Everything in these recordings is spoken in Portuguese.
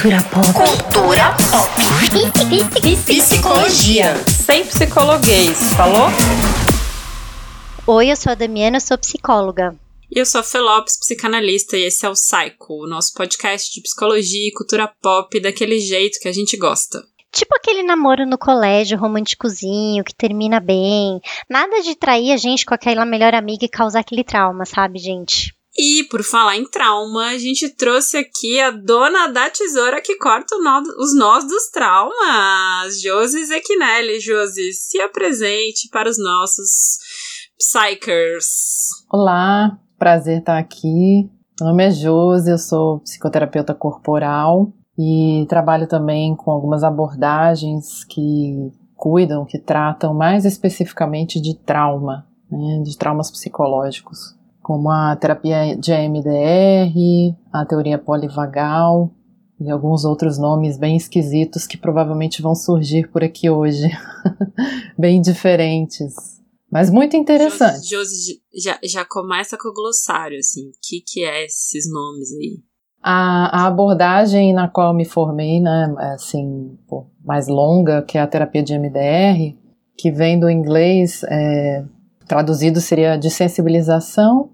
Cultura pop. Cultura pop. Psicologia. Sem psicologuês, falou? Oi, eu sou a Damiana, sou psicóloga. E eu sou a Felopes, psicanalista, e esse é o Psycho, o nosso podcast de psicologia e cultura pop daquele jeito que a gente gosta. Tipo aquele namoro no colégio, românticozinho, que termina bem. Nada de trair a gente com aquela melhor amiga e causar aquele trauma, sabe, gente? E por falar em trauma, a gente trouxe aqui a dona da tesoura que corta nó, os nós dos traumas, Josi Zequinelli. Josi, se apresente para os nossos psychers. Olá, prazer estar aqui. Meu nome é Josi, eu sou psicoterapeuta corporal e trabalho também com algumas abordagens que cuidam, que tratam mais especificamente de trauma, né, de traumas psicológicos como a terapia de EMDR, a teoria polivagal e alguns outros nomes bem esquisitos que provavelmente vão surgir por aqui hoje, bem diferentes, mas muito interessante. Josi, já, já começa com o glossário, assim, o que, que é esses nomes aí? A, a abordagem na qual me formei, né, assim, pô, mais longa, que é a terapia de MDR, que vem do inglês, é, traduzido seria de sensibilização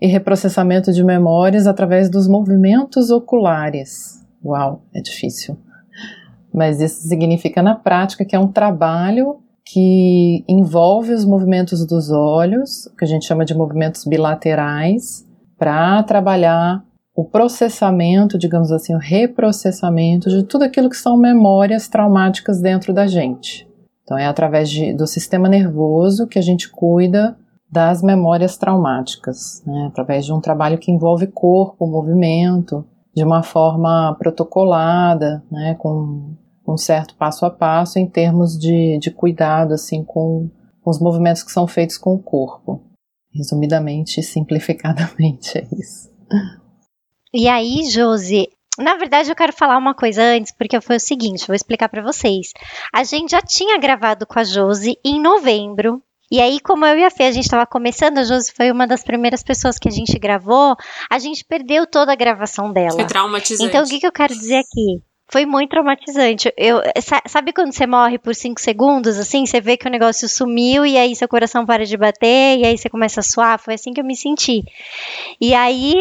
e reprocessamento de memórias através dos movimentos oculares. Uau, é difícil. Mas isso significa na prática que é um trabalho que envolve os movimentos dos olhos, que a gente chama de movimentos bilaterais, para trabalhar o processamento, digamos assim, o reprocessamento de tudo aquilo que são memórias traumáticas dentro da gente. Então é através de, do sistema nervoso que a gente cuida das memórias traumáticas, né, através de um trabalho que envolve corpo, movimento, de uma forma protocolada, né, com um certo passo a passo em termos de, de cuidado assim com, os movimentos que são feitos com o corpo. Resumidamente e simplificadamente é isso. E aí, Josi, na verdade, eu quero falar uma coisa antes, porque foi o seguinte, vou explicar para vocês. A gente já tinha gravado com a Josi em novembro, e aí, como eu e a Fê, a gente estava começando, a Josi foi uma das primeiras pessoas que a gente gravou, a gente perdeu toda a gravação dela. Foi traumatizante. Então, o que, que eu quero dizer aqui? Foi muito traumatizante. Eu, sabe quando você morre por 5 segundos, assim? Você vê que o negócio sumiu e aí seu coração para de bater e aí você começa a suar? Foi assim que eu me senti. E aí,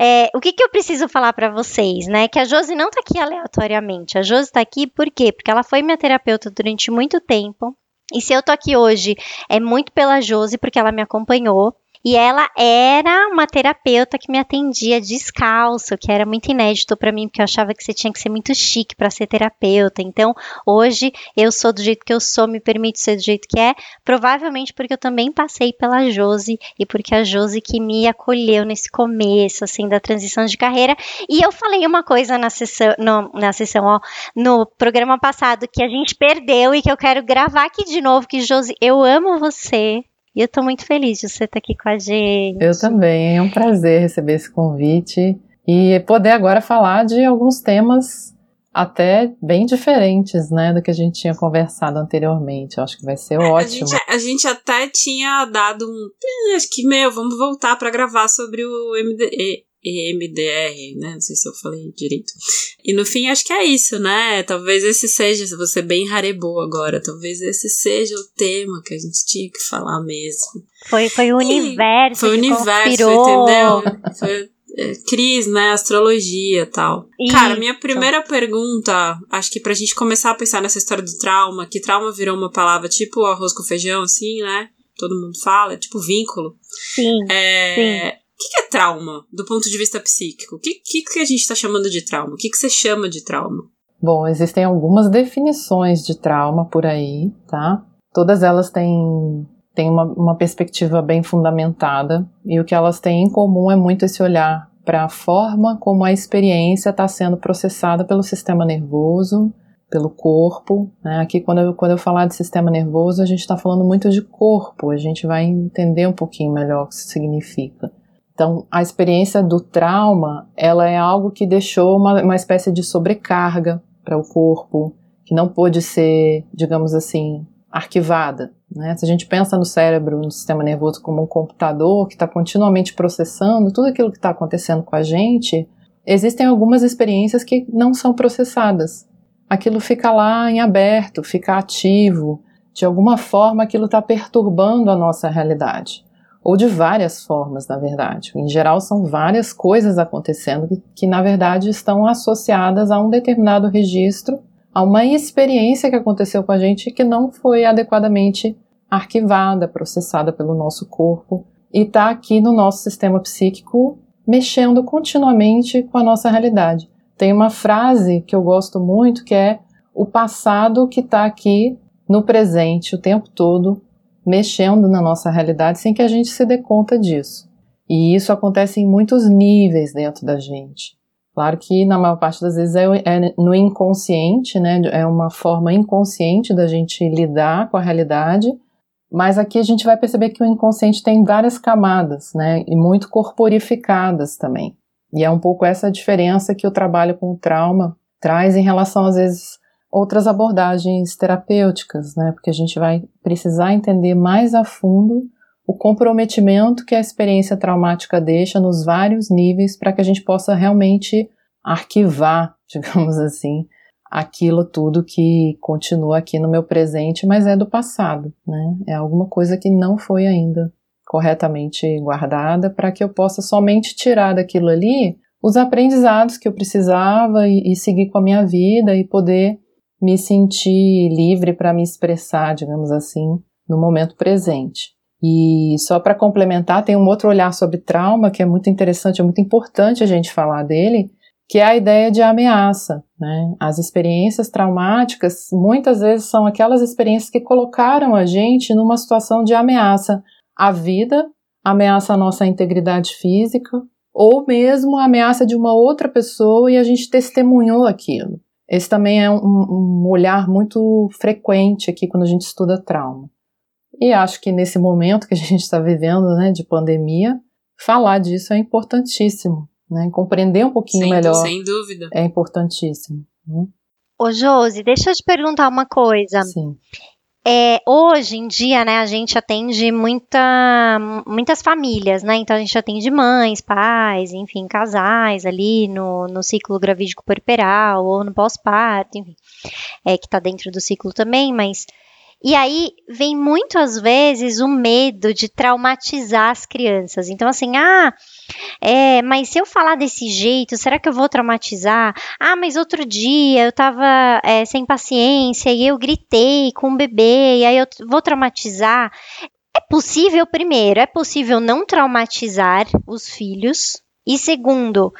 é, o que, que eu preciso falar para vocês, né? Que a Josi não tá aqui aleatoriamente. A Josi tá aqui por quê? Porque ela foi minha terapeuta durante muito tempo. E se eu tô aqui hoje, é muito pela Josi, porque ela me acompanhou. E ela era uma terapeuta que me atendia descalço, que era muito inédito para mim, porque eu achava que você tinha que ser muito chique para ser terapeuta. Então, hoje eu sou do jeito que eu sou, me permito ser do jeito que é, provavelmente porque eu também passei pela Josi e porque a Josi que me acolheu nesse começo assim da transição de carreira. E eu falei uma coisa na sessão, no, na sessão, ó, no programa passado que a gente perdeu e que eu quero gravar aqui de novo que Josi, eu amo você. E eu estou muito feliz de você estar aqui com a gente. Eu também, é um prazer receber esse convite e poder agora falar de alguns temas até bem diferentes, né, do que a gente tinha conversado anteriormente. Eu acho que vai ser ótimo. A gente, a gente até tinha dado um, acho que meu, vamos voltar para gravar sobre o MD, EMDR, né? Não sei se eu falei direito. E no fim, acho que é isso, né? Talvez esse seja, se você bem harebo agora, talvez esse seja o tema que a gente tinha que falar mesmo. Foi, foi o e universo. Foi o universo, conspirou. entendeu? Foi é, Cris, né? Astrologia tal. Isso. Cara, minha primeira pergunta, acho que pra gente começar a pensar nessa história do trauma, que trauma virou uma palavra tipo arroz com feijão, assim, né? Todo mundo fala, tipo vínculo. Sim. É, sim o que, é trauma do ponto de vista psíquico? O que, que, que a gente está chamando de trauma? O que, que você chama de trauma? Bom, existem algumas definições de trauma por aí, tá? Todas elas têm, têm uma, uma perspectiva bem fundamentada e o que elas têm em comum é muito esse olhar para a forma como a experiência está sendo processada pelo sistema nervoso, pelo corpo. Né? Aqui, quando eu, quando eu falar de sistema nervoso, a gente está falando muito de corpo, a gente vai entender um pouquinho melhor o que isso significa. Então, a experiência do trauma, ela é algo que deixou uma, uma espécie de sobrecarga para o corpo, que não pôde ser, digamos assim, arquivada. Né? Se a gente pensa no cérebro, no sistema nervoso como um computador que está continuamente processando tudo aquilo que está acontecendo com a gente, existem algumas experiências que não são processadas. Aquilo fica lá em aberto, fica ativo, de alguma forma aquilo está perturbando a nossa realidade. Ou de várias formas, na verdade. Em geral, são várias coisas acontecendo que, que, na verdade, estão associadas a um determinado registro, a uma experiência que aconteceu com a gente que não foi adequadamente arquivada, processada pelo nosso corpo e está aqui no nosso sistema psíquico mexendo continuamente com a nossa realidade. Tem uma frase que eu gosto muito que é o passado que está aqui no presente o tempo todo, mexendo na nossa realidade sem que a gente se dê conta disso. E isso acontece em muitos níveis dentro da gente. Claro que na maior parte das vezes é, é, no inconsciente, né? É uma forma inconsciente da gente lidar com a realidade, mas aqui a gente vai perceber que o inconsciente tem várias camadas, né? E muito corporificadas também. E é um pouco essa diferença que o trabalho com o trauma traz em relação, às vezes, outras abordagens terapêuticas, né? Porque a gente vai precisar entender mais a fundo o comprometimento que a experiência traumática deixa nos vários níveis para que a gente possa realmente arquivar, digamos assim, aquilo tudo que continua aqui no meu presente, mas é do passado, né? É alguma coisa que não foi ainda corretamente guardada para que eu possa somente tirar daquilo ali os aprendizados que eu precisava e, e seguir com a minha vida e poder me sentir livre para me expressar, digamos assim, no momento presente. E só para complementar, tem um outro olhar sobre trauma que é muito interessante, é muito importante a gente falar dele, que é a ideia de ameaça. Né? As experiências traumáticas muitas vezes são aquelas experiências que colocaram a gente numa situação de ameaça à vida, ameaça à nossa integridade física, ou mesmo ameaça de uma outra pessoa e a gente testemunhou aquilo. Esse também é um, um olhar muito frequente aqui quando a gente estuda trauma. E acho que nesse momento que a gente está vivendo, né, de pandemia, falar disso é importantíssimo, né? Compreender um pouquinho sem, melhor. Sem dúvida. É importantíssimo. Né? Ô, Josi, deixa eu te perguntar uma coisa. Sim. É, hoje em dia, né, a gente atende muita, muitas famílias, né? Então a gente atende mães, pais, enfim, casais ali no, no ciclo gravídico puerperal ou no pós-parto, enfim, é, que está dentro do ciclo também, mas e aí vem muitas vezes o medo de traumatizar as crianças. Então, assim, ah, é, mas se eu falar desse jeito, será que eu vou traumatizar? Ah, mas outro dia eu tava é, sem paciência e eu gritei com o bebê, e aí eu vou traumatizar. É possível, primeiro, é possível não traumatizar os filhos. E segundo,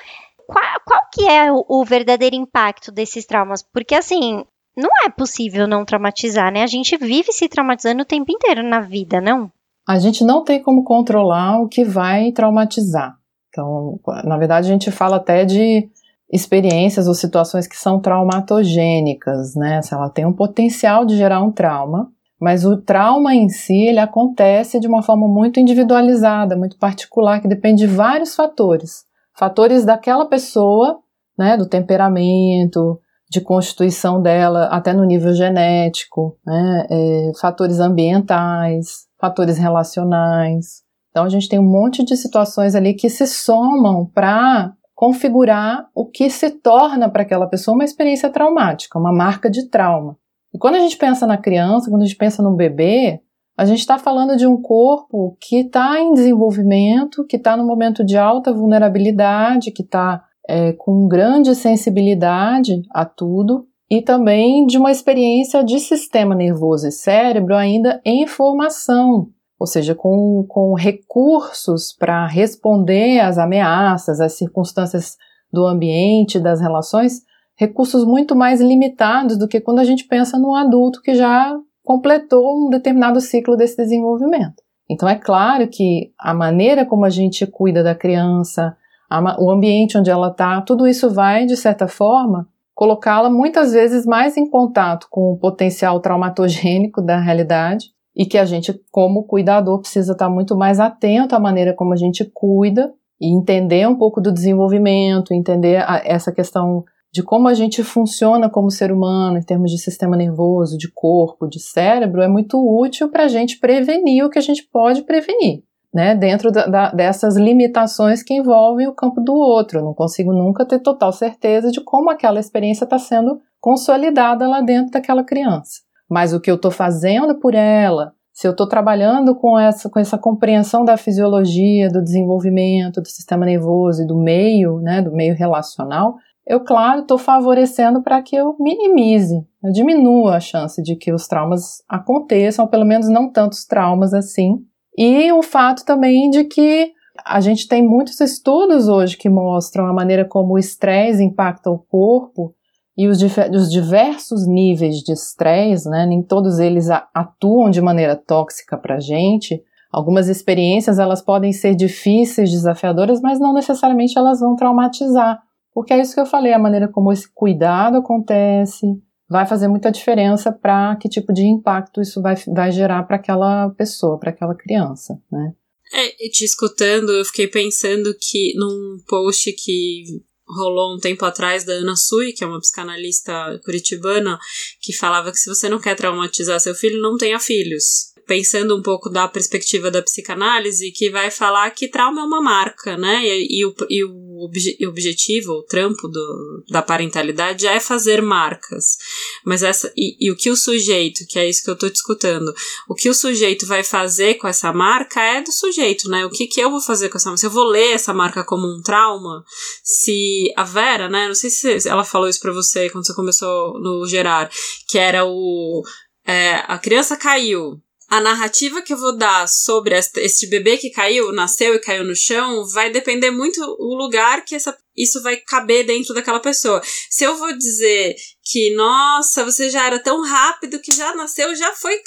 qual, qual que é o, o verdadeiro impacto desses traumas? Porque assim, não é possível não traumatizar, né? A gente vive se traumatizando o tempo inteiro na vida, não? A gente não tem como controlar o que vai traumatizar. Então, na verdade, a gente fala até de experiências ou situações que são traumatogênicas, né? Se ela tem um potencial de gerar um trauma, mas o trauma em si ele acontece de uma forma muito individualizada, muito particular, que depende de vários fatores. Fatores daquela pessoa, né, do temperamento, de constituição dela, até no nível genético, né, é, fatores ambientais, fatores relacionais. Então a gente tem um monte de situações ali que se somam para configurar o que se torna para aquela pessoa uma experiência traumática, uma marca de trauma. E quando a gente pensa na criança, quando a gente pensa no bebê, a gente está falando de um corpo que está em desenvolvimento, que está no momento de alta vulnerabilidade, que está é, com grande sensibilidade a tudo e também de uma experiência de sistema nervoso e cérebro ainda em formação, ou seja, com, com recursos para responder às ameaças, às circunstâncias do ambiente, das relações, recursos muito mais limitados do que quando a gente pensa num adulto que já completou um determinado ciclo desse desenvolvimento. Então é claro que a maneira como a gente cuida da criança, a, o ambiente onde ela está, tudo isso vai, de certa forma, colocá-la muitas vezes mais em contato com o potencial traumatogênico da realidade e que a gente, como cuidador, precisa estar muito mais atento à maneira como a gente cuida e entender um pouco do desenvolvimento, entender a, essa questão de como a gente funciona como ser humano em termos de sistema nervoso, de corpo, de cérebro, é muito útil para a gente prevenir o que a gente pode prevenir. Né, dentro da, da, dessas limitações que envolvem o campo do outro. Eu não consigo nunca ter total certeza de como aquela experiência está sendo consolidada lá dentro daquela criança. Mas o que eu estou fazendo por ela, se eu estou trabalhando com essa, com essa compreensão da fisiologia, do desenvolvimento do sistema nervoso e do meio, né, do meio relacional, eu, claro, estou favorecendo para que eu minimize, eu diminua a chance de que os traumas aconteçam, ou pelo menos não tantos traumas assim. E o fato também de que a gente tem muitos estudos hoje que mostram a maneira como o estresse impacta o corpo e os, os diversos níveis de estresse, né, nem todos eles atuam de maneira tóxica para a gente. Algumas experiências elas podem ser difíceis, desafiadoras, mas não necessariamente elas vão traumatizar, porque é isso que eu falei, a maneira como esse cuidado acontece vai fazer muita diferença para que tipo de impacto isso vai, vai gerar para aquela pessoa, para aquela criança, né? É, te escutando, eu fiquei pensando que num post que rolou um tempo atrás da Ana Sui, que é uma psicanalista curitibana, que falava que se você não quer traumatizar seu filho, não tenha filhos. Pensando um pouco da perspectiva da psicanálise, que vai falar que trauma é uma marca, né? E, e o, e o obje, objetivo, o trampo do, da parentalidade é fazer marcas. Mas essa. E, e o que o sujeito, que é isso que eu tô discutindo, o que o sujeito vai fazer com essa marca é do sujeito, né? O que, que eu vou fazer com essa marca? Se eu vou ler essa marca como um trauma, se a Vera, né? Não sei se ela falou isso pra você quando você começou no gerar, que era o. É, a criança caiu. A narrativa que eu vou dar sobre este bebê que caiu, nasceu e caiu no chão, vai depender muito o lugar que essa, isso vai caber dentro daquela pessoa. Se eu vou dizer que, nossa, você já era tão rápido que já nasceu, já foi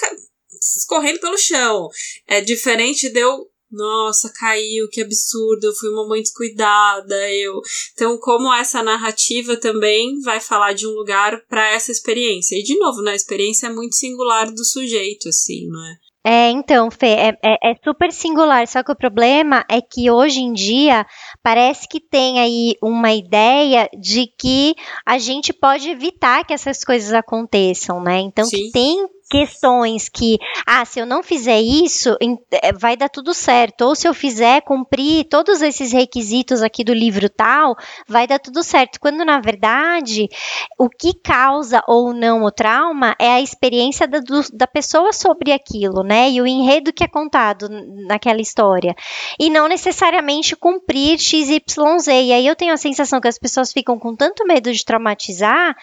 escorrendo pelo chão. É diferente de eu nossa, caiu, que absurdo, eu fui uma mãe descuidada, eu. Então, como essa narrativa também vai falar de um lugar para essa experiência. E de novo, né, a experiência é muito singular do sujeito, assim, não é? É, então, Fê, é, é, é, super singular, só que o problema é que hoje em dia parece que tem aí uma ideia de que a gente pode evitar que essas coisas aconteçam, né? Então, Sim. que tem questões que, ah, se eu não fizer isso, é, vai dar tudo certo. Ou se eu fizer cumprir todos esses requisitos aqui do livro tal, vai dar tudo certo. Quando na verdade o que causa ou não o trauma é a experiência da, do, da pessoa sobre aquilo, né? E o enredo que é contado naquela história. E não necessariamente cumprir XYZ. E aí eu tenho a sensação que as pessoas ficam com tanto medo de traumatizar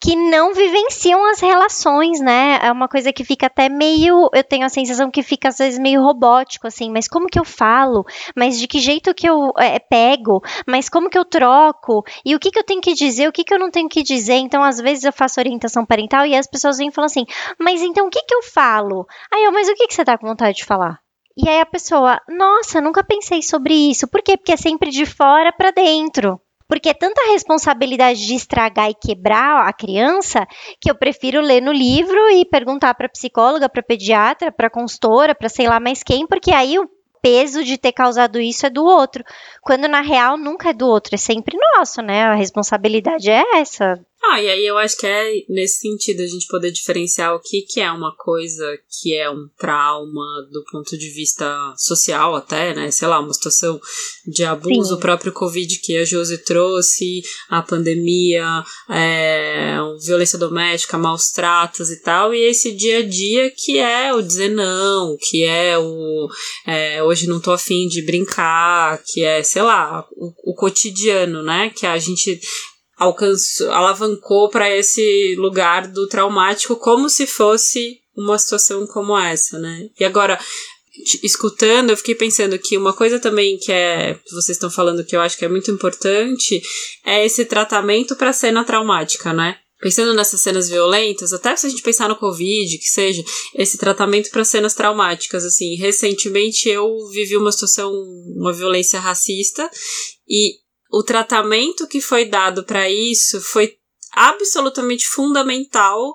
que não vivenciam as relações, né? É uma coisa que fica até meio, eu tenho a sensação que fica às vezes meio robótico, assim, mas como que eu falo? Mas de que jeito que eu é, pego? Mas como que eu troco? E o que que eu tenho que dizer? O que que eu não tenho que dizer? Então, às vezes eu faço orientação parental e as pessoas vêm e falam assim, mas então o que que eu falo? Aí eu, mas o que que você tá com vontade de falar? E aí a pessoa, nossa, nunca pensei sobre isso. Por quê? Porque é sempre de fora para dentro. Porque é tanta responsabilidade de estragar e quebrar a criança que eu prefiro ler no livro e perguntar para psicóloga, para pediatra, para consultora, para sei lá mais quem, porque aí o peso de ter causado isso é do outro, quando na real nunca é do outro, é sempre nosso, né? A responsabilidade é essa. Ah, e aí eu acho que é nesse sentido a gente poder diferenciar o que, que é uma coisa que é um trauma do ponto de vista social até, né? Sei lá, uma situação de abuso, Sim. o próprio Covid que a Josi trouxe, a pandemia, é, violência doméstica, maus tratos e tal, e esse dia a dia que é o dizer não, que é o é, hoje não tô afim de brincar, que é, sei lá, o, o cotidiano, né? Que a gente alcançou, alavancou para esse lugar do traumático como se fosse uma situação como essa, né? E agora, escutando, eu fiquei pensando que uma coisa também que é vocês estão falando que eu acho que é muito importante é esse tratamento para cena traumática, né? Pensando nessas cenas violentas, até se a gente pensar no Covid, que seja, esse tratamento para cenas traumáticas, assim, recentemente eu vivi uma situação, uma violência racista e o tratamento que foi dado para isso foi absolutamente fundamental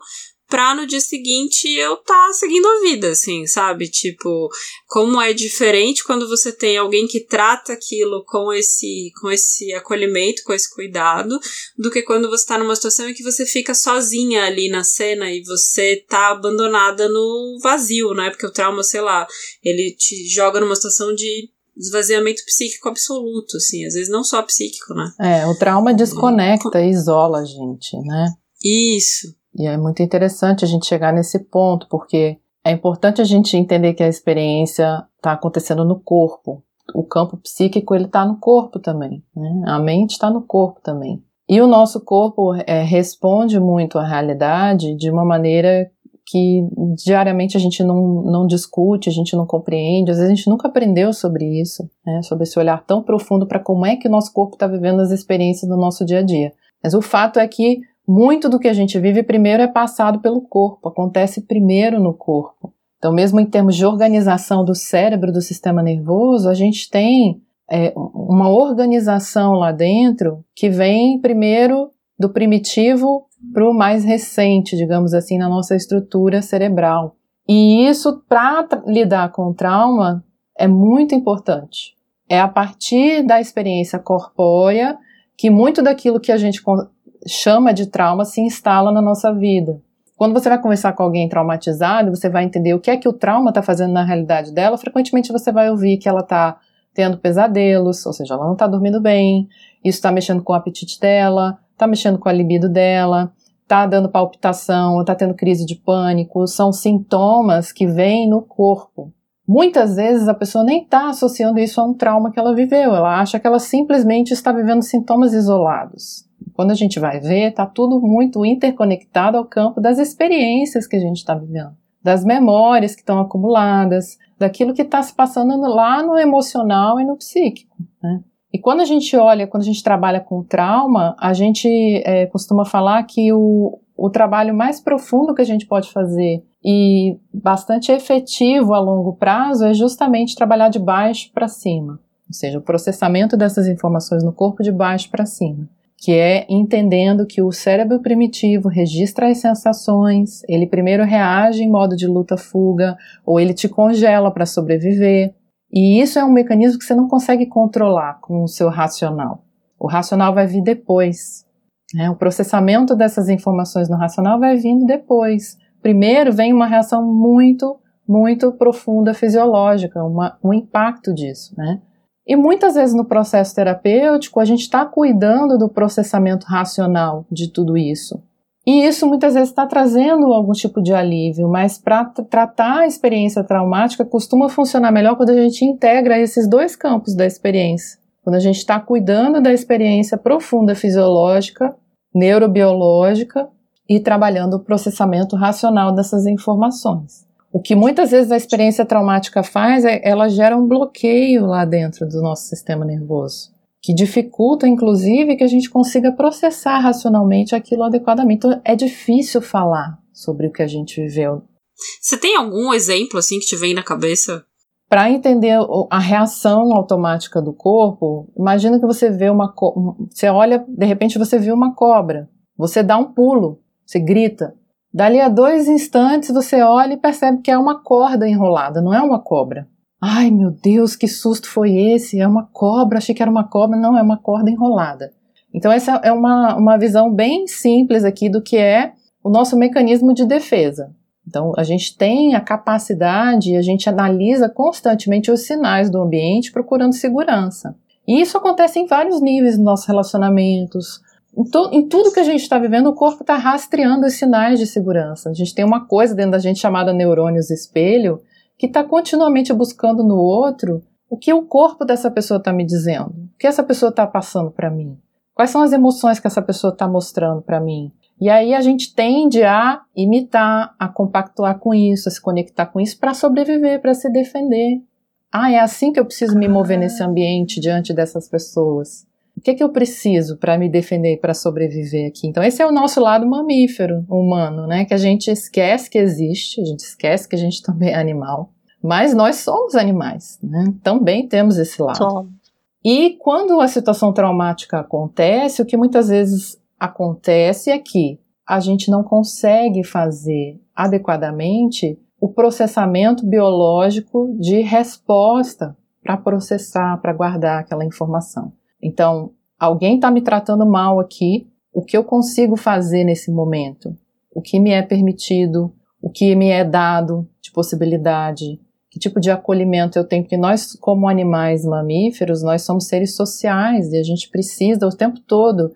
pra no dia seguinte eu tá seguindo a vida, assim, sabe? Tipo, como é diferente quando você tem alguém que trata aquilo com esse, com esse acolhimento, com esse cuidado, do que quando você tá numa situação em que você fica sozinha ali na cena e você tá abandonada no vazio, né? Porque o trauma, sei lá, ele te joga numa situação de esvaziamento psíquico absoluto, assim, às vezes não só psíquico, né? É, o trauma desconecta e isola a gente, né? Isso. E é muito interessante a gente chegar nesse ponto, porque é importante a gente entender que a experiência está acontecendo no corpo. O campo psíquico ele está no corpo também, né? A mente está no corpo também. E o nosso corpo é, responde muito à realidade de uma maneira que diariamente a gente não, não discute, a gente não compreende, às vezes a gente nunca aprendeu sobre isso, né? sobre esse olhar tão profundo para como é que o nosso corpo está vivendo as experiências do nosso dia a dia. Mas o fato é que muito do que a gente vive primeiro é passado pelo corpo, acontece primeiro no corpo. Então, mesmo em termos de organização do cérebro, do sistema nervoso, a gente tem é, uma organização lá dentro que vem primeiro do primitivo para o mais recente, digamos assim, na nossa estrutura cerebral. E isso, para lidar com o trauma, é muito importante. É a partir da experiência corpórea que muito daquilo que a gente chama de trauma se instala na nossa vida. Quando você vai conversar com alguém traumatizado, você vai entender o que é que o trauma está fazendo na realidade dela. Frequentemente você vai ouvir que ela está tendo pesadelos, ou seja, ela não está dormindo bem, isso está mexendo com o apetite dela, está mexendo com a libido dela, está dando palpitação, está tendo crise de pânico. São sintomas que vêm no corpo. Muitas vezes a pessoa nem está associando isso a um trauma que ela viveu, ela acha que ela simplesmente está vivendo sintomas isolados. Quando a gente vai ver, está tudo muito interconectado ao campo das experiências que a gente está vivendo, das memórias que estão acumuladas, daquilo que está se passando lá no emocional e no psíquico. Né? E quando a gente olha, quando a gente trabalha com trauma, a gente é, costuma falar que o, o trabalho mais profundo que a gente pode fazer e bastante efetivo a longo prazo é justamente trabalhar de baixo para cima, ou seja, o processamento dessas informações no corpo de baixo para cima que é entendendo que o cérebro primitivo registra as sensações, ele primeiro reage em modo de luta-fuga, ou ele te congela para sobreviver. E isso é um mecanismo que você não consegue controlar com o seu racional. O racional vai vir depois. Né? O processamento dessas informações no racional vai vindo depois. Primeiro vem uma reação muito, muito profunda fisiológica, uma, um impacto disso, né? E muitas vezes no processo terapêutico a gente está cuidando do processamento racional de tudo isso. E isso muitas vezes está trazendo algum tipo de alívio, mas para tratar a experiência traumática costuma funcionar melhor quando a gente integra esses dois campos da experiência. Quando a gente está cuidando da experiência profunda fisiológica, neurobiológica e trabalhando o processamento racional dessas informações. O que muitas vezes a experiência traumática faz é ela gera um bloqueio lá dentro do nosso sistema nervoso, que dificulta, inclusive, que a gente consiga processar racionalmente aquilo adequadamente. Então, é difícil falar sobre o que a gente viveu. Você tem algum exemplo assim que te vem na cabeça? Para entender a reação automática do corpo, imagina que você vê uma você olha, de repente você vê uma cobra, você dá um pulo, você grita, Dali a dois instantes você olha e percebe que é uma corda enrolada, não é uma cobra. Ai meu Deus, que susto foi esse? É uma cobra, achei que era uma cobra, não, é uma corda enrolada. Então, essa é uma, uma visão bem simples aqui do que é o nosso mecanismo de defesa. Então, a gente tem a capacidade, a gente analisa constantemente os sinais do ambiente procurando segurança. E isso acontece em vários níveis nos nossos relacionamentos, em, to, em tudo que a gente está vivendo, o corpo está rastreando os sinais de segurança. A gente tem uma coisa dentro da gente chamada neurônios espelho, que está continuamente buscando no outro o que o corpo dessa pessoa está me dizendo, o que essa pessoa está passando para mim, quais são as emoções que essa pessoa está mostrando para mim. E aí a gente tende a imitar, a compactuar com isso, a se conectar com isso para sobreviver, para se defender. Ah, é assim que eu preciso me mover nesse ambiente diante dessas pessoas. O que, é que eu preciso para me defender, para sobreviver aqui? Então, esse é o nosso lado mamífero humano, né? Que a gente esquece que existe, a gente esquece que a gente também é animal. Mas nós somos animais, né? Também temos esse lado. Somos. E quando a situação traumática acontece, o que muitas vezes acontece é que a gente não consegue fazer adequadamente o processamento biológico de resposta para processar, para guardar aquela informação. Então, alguém está me tratando mal aqui, o que eu consigo fazer nesse momento? O que me é permitido? O que me é dado de possibilidade? Que tipo de acolhimento eu tenho? Porque nós, como animais mamíferos, nós somos seres sociais e a gente precisa o tempo todo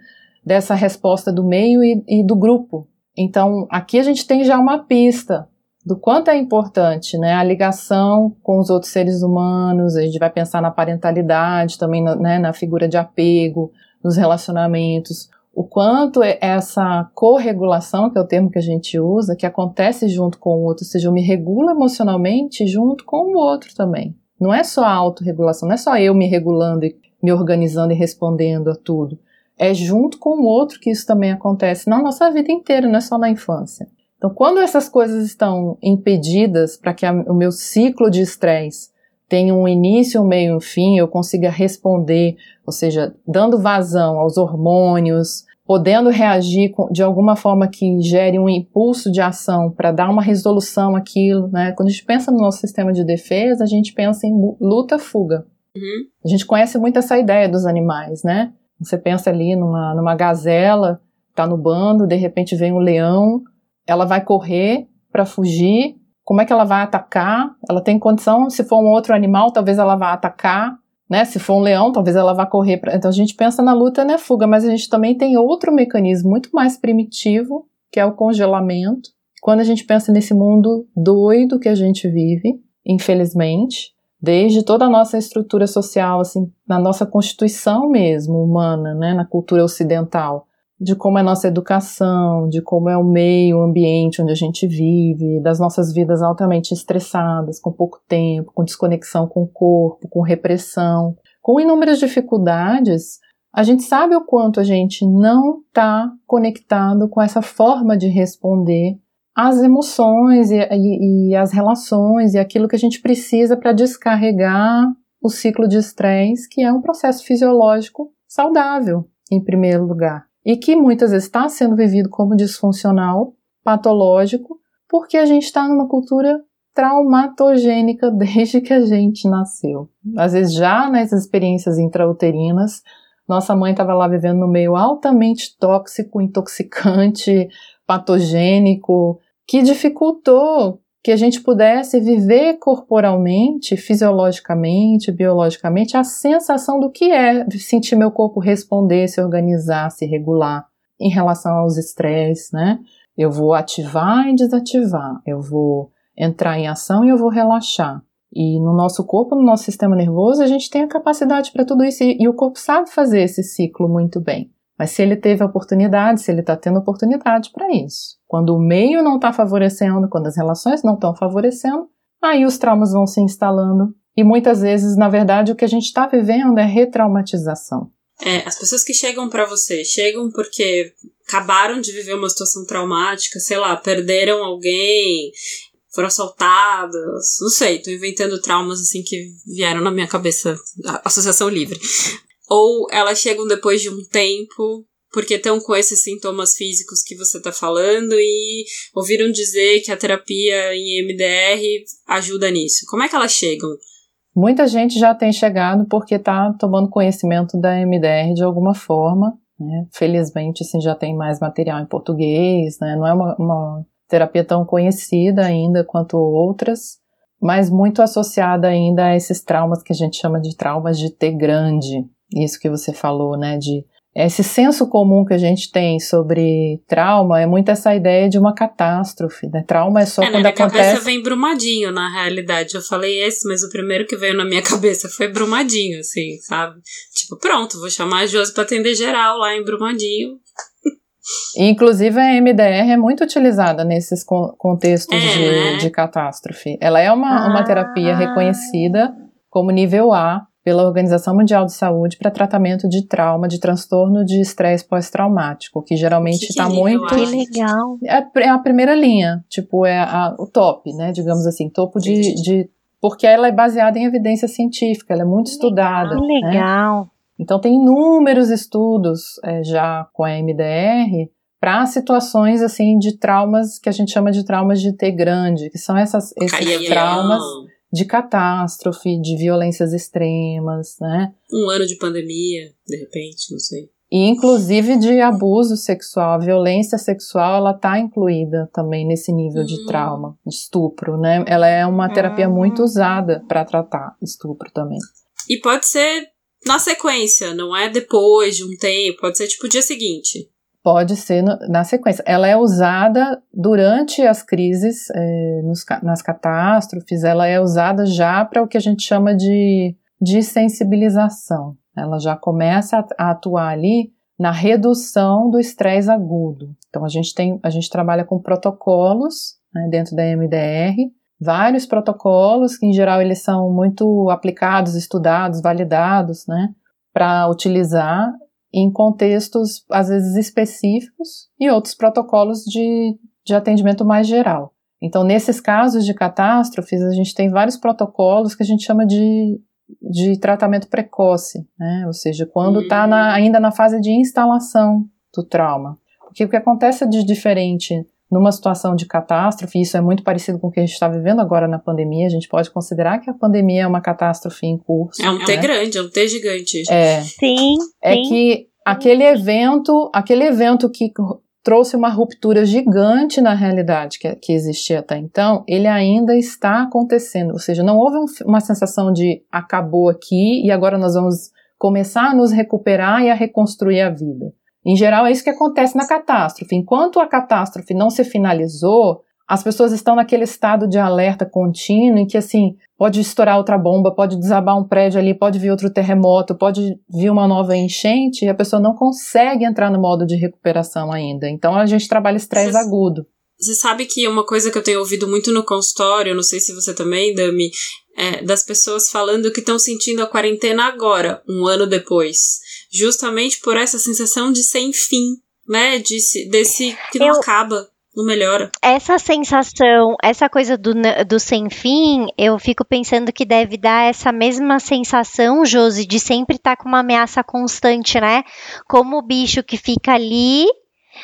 dessa resposta do meio e, e do grupo. Então, aqui a gente tem já uma pista do quanto é importante né, a ligação com os outros seres humanos, a gente vai pensar na parentalidade, também né, na figura de apego, nos relacionamentos, o quanto é essa corregulação, que é o termo que a gente usa, que acontece junto com o outro, ou seja, eu me regulo emocionalmente junto com o outro também. Não é só a autorregulação, não é só eu me regulando e me organizando e respondendo a tudo é junto com o outro que isso também acontece na nossa vida inteira, não é só na infância. Então, quando essas coisas estão impedidas para que a, o meu ciclo de estresse tenha um início, um meio e um fim, eu consiga responder, ou seja, dando vazão aos hormônios, podendo reagir com, de alguma forma que gere um impulso de ação para dar uma resolução àquilo, né? Quando a gente pensa no nosso sistema de defesa, a gente pensa em luta-fuga. Uhum. A gente conhece muito essa ideia dos animais, né? Você pensa ali numa, numa gazela, tá no bando, de repente vem um leão, ela vai correr para fugir. Como é que ela vai atacar? Ela tem condição, se for um outro animal, talvez ela vá atacar, né? Se for um leão, talvez ela vá correr. Pra... Então a gente pensa na luta, né, fuga, mas a gente também tem outro mecanismo muito mais primitivo, que é o congelamento. Quando a gente pensa nesse mundo doido que a gente vive, infelizmente, desde toda a nossa estrutura social, assim, na nossa constituição mesmo, humana, né, na cultura ocidental, de como é a nossa educação, de como é o meio, o ambiente onde a gente vive, das nossas vidas altamente estressadas, com pouco tempo, com desconexão com o corpo, com repressão, com inúmeras dificuldades, a gente sabe o quanto a gente não está conectado com essa forma de responder as emoções e, e, e as relações e aquilo que a gente precisa para descarregar o ciclo de estresse, que é um processo fisiológico saudável, em primeiro lugar, e que muitas vezes está sendo vivido como disfuncional, patológico, porque a gente está numa cultura traumatogênica desde que a gente nasceu. Às vezes, já nas experiências intrauterinas, nossa mãe estava lá vivendo no meio altamente tóxico, intoxicante, patogênico, que dificultou que a gente pudesse viver corporalmente, fisiologicamente, biologicamente, a sensação do que é sentir meu corpo responder, se organizar, se regular em relação aos estresses, né? Eu vou ativar e desativar, eu vou entrar em ação e eu vou relaxar. E no nosso corpo, no nosso sistema nervoso, a gente tem a capacidade para tudo isso e, e o corpo sabe fazer esse ciclo muito bem. Mas se ele teve oportunidade, se ele está tendo oportunidade para isso. Quando o meio não está favorecendo, quando as relações não estão favorecendo, aí os traumas vão se instalando. E muitas vezes, na verdade, o que a gente está vivendo é retraumatização. É, as pessoas que chegam para você chegam porque acabaram de viver uma situação traumática, sei lá, perderam alguém, foram assaltadas, não sei, tô inventando traumas assim que vieram na minha cabeça, associação livre ou elas chegam depois de um tempo porque estão com esses sintomas físicos que você está falando e ouviram dizer que a terapia em MDR ajuda nisso. Como é que elas chegam? Muita gente já tem chegado porque está tomando conhecimento da MDR de alguma forma. Né? Felizmente, assim, já tem mais material em português, né? não é uma, uma terapia tão conhecida ainda quanto outras, mas muito associada ainda a esses traumas que a gente chama de traumas de T grande, isso que você falou, né, de esse senso comum que a gente tem sobre trauma é muito essa ideia de uma catástrofe, né? Trauma é só é, quando na acontece. Minha cabeça vem Brumadinho, na realidade. Eu falei esse, mas o primeiro que veio na minha cabeça foi Brumadinho, assim, sabe? Tipo, pronto, vou chamar a Josi pra atender geral lá em Brumadinho. Inclusive a MDR é muito utilizada nesses contextos é, de, né? de catástrofe. Ela é uma, ah. uma terapia reconhecida como nível A pela Organização Mundial de Saúde para tratamento de trauma, de transtorno de estresse pós-traumático, que geralmente está muito. Que legal! É, é, a primeira linha, tipo, é a, o top, né? Digamos assim, topo de, de. Porque ela é baseada em evidência científica, ela é muito estudada. Que legal! Né? Então, tem inúmeros estudos é, já com a MDR para situações assim de traumas que a gente chama de traumas de T grande, que são essas, esses Caião. traumas de catástrofe, de violências extremas, né? Um ano de pandemia, de repente, não sei. E inclusive de abuso sexual, a violência sexual, ela tá incluída também nesse nível de Hum. trauma, de estupro, né? Ela é uma terapia Hum. muito usada para tratar estupro também. E pode ser na sequência, não é depois de um tempo, pode ser tipo o dia seguinte. Pode ser no- na sequência. Ela é usada durante as crises, eh, nos nas catástrofes, ela é usada já para o que a gente chama de, de sensibilização. Ela já começa a, a atuar ali na redução do estresse agudo. Então a gente tem, a gente trabalha com protocolos né, dentro da MDR, vários protocolos que em geral eles são muito aplicados, estudados, validados, né, para utilizar em contextos às vezes específicos e outros protocolos de, de atendimento mais geral. Então, nesses casos de catástrofes, a gente tem vários protocolos que a gente chama de, de tratamento precoce, né? ou seja, quando está Hum. ainda na fase de instalação do trauma. Porque o que acontece de diferente numa situação de catástrofe, isso é muito parecido com o que a gente está vivendo agora na pandemia, a gente pode considerar que a pandemia é uma catástrofe em curso. É um T né? grande, é um T gigante. É, Sim, é sim. que aquele evento, aquele evento que trouxe uma ruptura gigante na realidade que, que existia até então, ele ainda está acontecendo. Ou seja, não houve um- uma sensação de acabou aqui e agora nós vamos começar a nos recuperar e a reconstruir a vida. Em geral, é isso que acontece na catástrofe. Enquanto a catástrofe não se finalizou, as pessoas estão naquele estado de alerta contínuo em que, assim, pode estourar outra bomba, pode desabar um prédio ali, pode vir outro terremoto, pode vir uma nova enchente e a pessoa não consegue entrar no modo de recuperação ainda. Então a gente trabalha estresse agudo. Você sabe que uma coisa que eu tenho ouvido muito no consultório, não sei se você também, Dami, é das pessoas falando que estão sentindo a quarentena agora, um ano depois. Justamente por essa sensação de sem fim, né? De, se- desse que não Eu- acaba, não melhora. Essa sensação, essa coisa do, do sem fim, eu fico pensando que deve dar essa mesma sensação, Josi, de sempre estar com uma ameaça constante, né? Como o bicho que fica ali,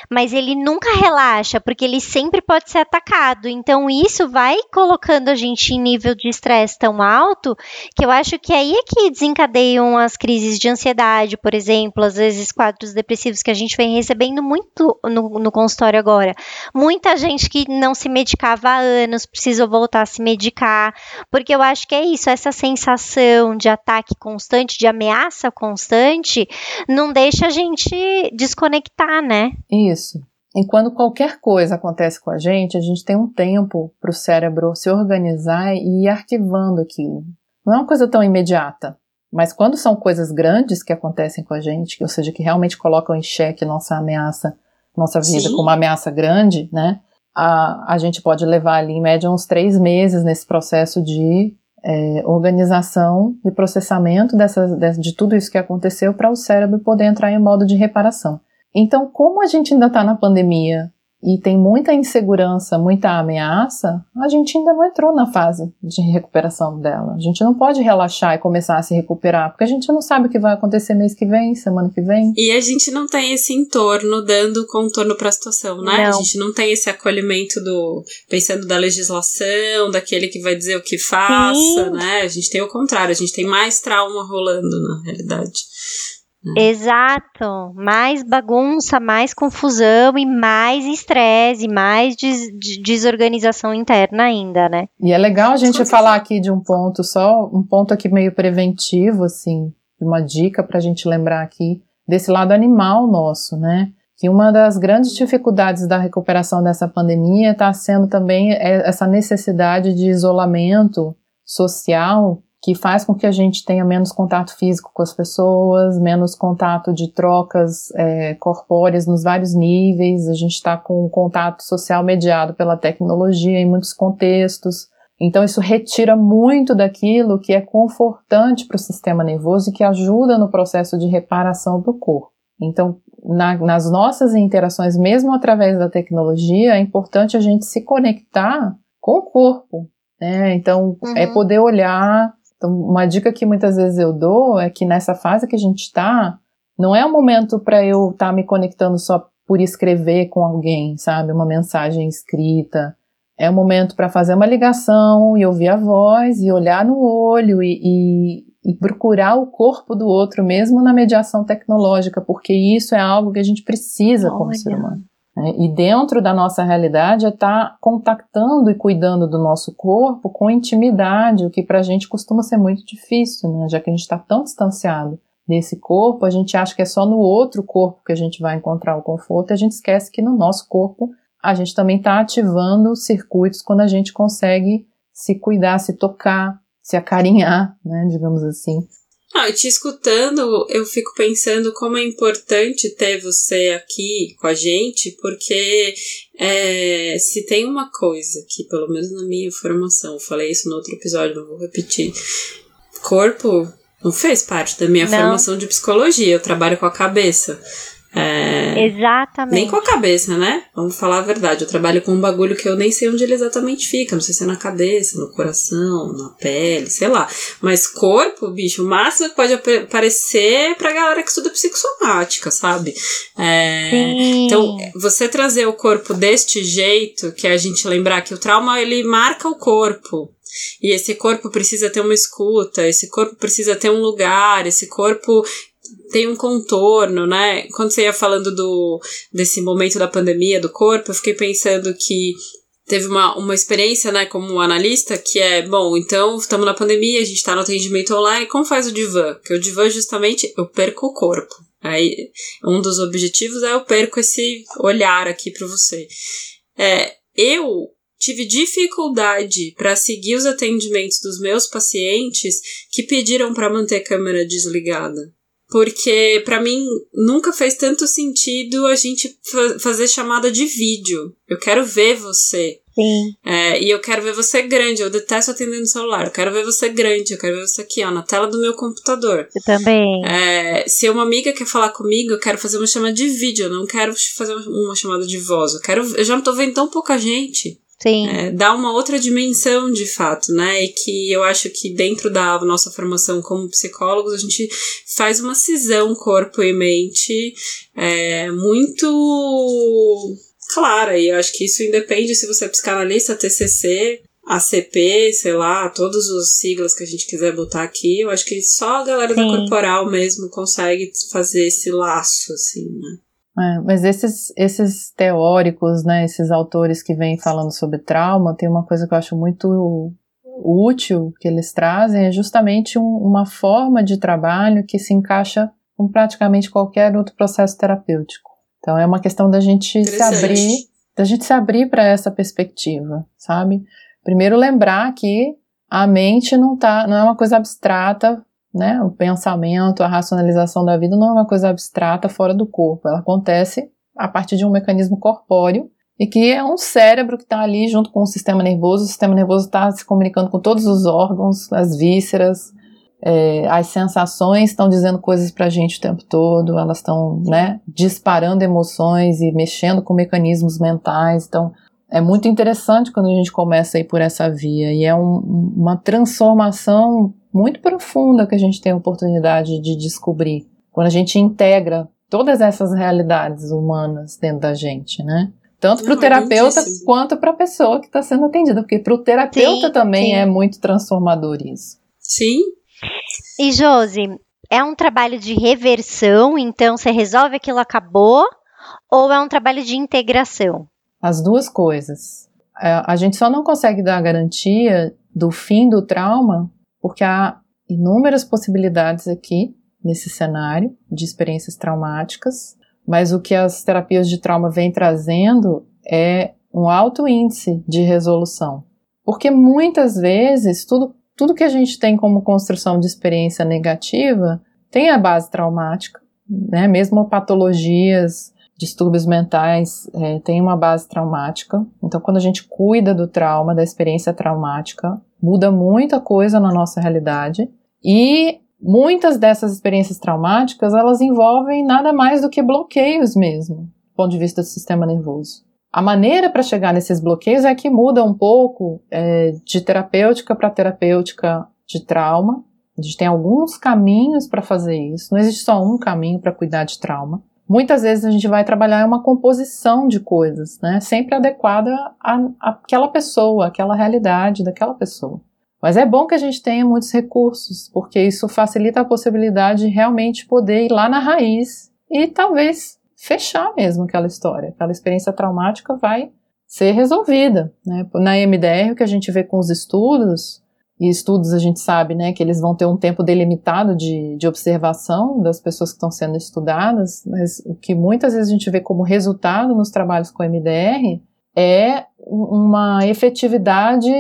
mas ele nunca relaxa, porque ele sempre pode ser atacado. Então isso vai colocando a gente em nível de estresse tão alto que eu acho que aí é que desencadeiam as crises de ansiedade, por exemplo, às vezes quadros depressivos que a gente vem recebendo muito no, no consultório agora. Muita gente que não se medicava há anos precisou voltar a se medicar, porque eu acho que é isso, essa sensação de ataque constante, de ameaça constante, não deixa a gente desconectar, né? Isso. E quando qualquer coisa acontece com a gente, a gente tem um tempo para o cérebro se organizar e ir arquivando aquilo. Não é uma coisa tão imediata. Mas quando são coisas grandes que acontecem com a gente, ou seja, que realmente colocam em xeque nossa ameaça, nossa vida como uma ameaça grande, né? A, a gente pode levar ali em média uns três meses nesse processo de é, organização e processamento dessas, de, de tudo isso que aconteceu para o cérebro poder entrar em modo de reparação. Então, como a gente ainda está na pandemia e tem muita insegurança, muita ameaça, a gente ainda não entrou na fase de recuperação dela. A gente não pode relaxar e começar a se recuperar, porque a gente não sabe o que vai acontecer mês que vem, semana que vem. E a gente não tem esse entorno dando contorno para a situação, né? A Não. gente não tem esse acolhimento do pensando da legislação, daquele que vai dizer o que faça, Sim. né? A gente tem o contrário, a gente tem mais trauma rolando na realidade. Exato. Mais bagunça, mais confusão e mais estresse, e mais des- de- desorganização interna ainda, né? E é legal a gente falar fala- aqui de um ponto só, um ponto aqui meio preventivo, assim, uma dica para a gente lembrar aqui desse lado animal nosso, né? Que uma das grandes dificuldades da recuperação dessa pandemia está sendo também é, essa necessidade de isolamento social que faz com que a gente tenha menos contato físico com as pessoas, menos contato de trocas é, corpóreas nos vários níveis. A gente está com um contato social mediado pela tecnologia em muitos contextos. Então, isso retira muito daquilo que é confortante para o sistema nervoso e que ajuda no processo de reparação do corpo. Então, na- nas nossas interações, mesmo através da tecnologia, é importante a gente se conectar com o corpo. Né? Então, Uhum. é poder olhar. Então, uma dica que muitas vezes eu dou é que nessa fase que a gente está, não é o momento para eu estar me conectando só por escrever com alguém, sabe? Uma mensagem escrita. É um momento para fazer uma ligação e ouvir a voz e olhar no olho e, e, e, procurar o corpo do outro, mesmo na mediação tecnológica, porque isso é algo que a gente precisa Olha. como ser humano. Né? E dentro da nossa realidade é estar tá contactando e cuidando do nosso corpo com intimidade, o que para a gente costuma ser muito difícil, né? já que a gente está tão distanciado desse corpo, a gente acha que é só no outro corpo que a gente vai encontrar o conforto, e a gente esquece que no nosso corpo a gente também está ativando circuitos quando a gente consegue se cuidar, se tocar, se acarinhar, né, digamos assim. Ah, te escutando, eu fico pensando como é importante ter você aqui com a gente, porque é, se tem uma coisa que, pelo menos na minha formação, eu falei isso no outro episódio, não vou repetir. Corpo não fez parte da minha não. formação de psicologia, eu trabalho com a cabeça. É, exatamente. Nem com a cabeça, né? Vamos falar a verdade. Eu trabalho com um bagulho que eu nem sei onde ele exatamente fica. Não sei se é na cabeça, no coração, na pele, sei lá. Mas corpo, bicho, o máximo que pode aparecer pra galera que estuda psicossomática, sabe? É, então, você trazer o corpo deste jeito, que é a gente lembrar que o trauma ele marca o corpo. E esse corpo precisa ter uma escuta, esse corpo precisa ter um lugar, esse corpo tem um contorno, né? Quando você ia falando do, desse momento da pandemia do corpo, eu fiquei pensando que teve uma, uma experiência, né, como analista, que é, bom, então estamos na pandemia, a gente está no atendimento online, como faz o divã? Porque o divã, justamente, eu perco o corpo. Aí, um dos objetivos é eu perco esse olhar aqui para você. É, eu tive dificuldade para seguir os atendimentos dos meus pacientes que pediram para manter a câmera desligada porque para mim nunca fez tanto sentido a gente fa fazer chamada de vídeo. Eu quero ver você. Sim. É, e eu quero ver você grande. Eu detesto atender no celular. Eu quero ver você grande. Eu quero ver você aqui, ó, na tela do meu computador. Eu também. É, se uma amiga quer falar comigo, eu quero fazer uma chamada de vídeo. Eu não quero fazer uma chamada de voz. Eu quero. Eu já não tô vendo tão pouca gente. Sim. É, dá uma outra dimensão de fato, né? E que eu acho que dentro da nossa formação como psicólogos, a gente faz uma cisão corpo e mente é, muito clara. E eu acho que isso independe se você é psicanalista, TCC, ACP, sei lá, todos os siglas que a gente quiser botar aqui. Eu acho que só a galera Sim. da corporal mesmo consegue fazer esse laço, assim, né? É, mas esses, esses teóricos, né, esses autores que vêm falando sobre trauma, tem uma coisa que eu acho muito útil que eles trazem, é justamente um, uma forma de trabalho que se encaixa com praticamente qualquer outro processo terapêutico. Então é uma questão da gente se abrir, da gente se abrir para essa perspectiva, sabe? Primeiro lembrar que a mente não tá, não é uma coisa abstrata né? O pensamento, a racionalização da vida não é uma coisa abstrata fora do corpo. Ela acontece a partir de um mecanismo corpóreo e que é um cérebro que está ali junto com o sistema nervoso. O sistema nervoso está se comunicando com todos os órgãos, as vísceras, é, as sensações estão dizendo coisas para a gente o tempo todo. Elas estão, né, disparando emoções e mexendo com mecanismos mentais. Então é muito interessante quando a gente começa a ir por essa via e é um, uma transformação muito profunda que a gente tem a oportunidade de descobrir quando a gente integra todas essas realidades humanas dentro da gente, né? Tanto para o terapeuta quanto para a pessoa que está sendo atendida, porque para o terapeuta sim, também sim. é muito transformador isso. Sim. E Josi, é um trabalho de reversão, então você resolve aquilo acabou, ou é um trabalho de integração? As duas coisas. É, a gente só não consegue dar a garantia do fim do trauma porque há inúmeras possibilidades aqui nesse cenário de experiências traumáticas, mas o que as terapias de trauma vêm trazendo é um alto índice de resolução. Porque muitas vezes tudo, tudo que a gente tem como construção de experiência negativa tem a base traumática, né? mesmo patologias, distúrbios mentais é, tem uma base traumática. Então, quando a gente cuida do trauma, da experiência traumática, muda muita coisa na nossa realidade e muitas dessas experiências traumáticas elas envolvem nada mais do que bloqueios mesmo, do ponto de vista do sistema nervoso. A maneira para chegar nesses bloqueios é que muda um pouco é, de terapêutica para terapêutica de trauma. A gente tem alguns caminhos para fazer isso, não existe só um caminho para cuidar de trauma. Muitas vezes a gente vai trabalhar uma composição de coisas, né? Sempre adequada àquela pessoa, àquela realidade daquela pessoa. Mas é bom que a gente tenha muitos recursos, porque isso facilita a possibilidade de realmente poder ir lá na raiz e talvez fechar mesmo aquela história. Aquela experiência traumática vai ser resolvida. Né? Na MDR, o que a gente vê com os estudos, e estudos a gente sabe né, que eles vão ter um tempo delimitado de, de observação das pessoas que estão sendo estudadas, mas o que muitas vezes a gente vê como resultado nos trabalhos com MDR é uma efetividade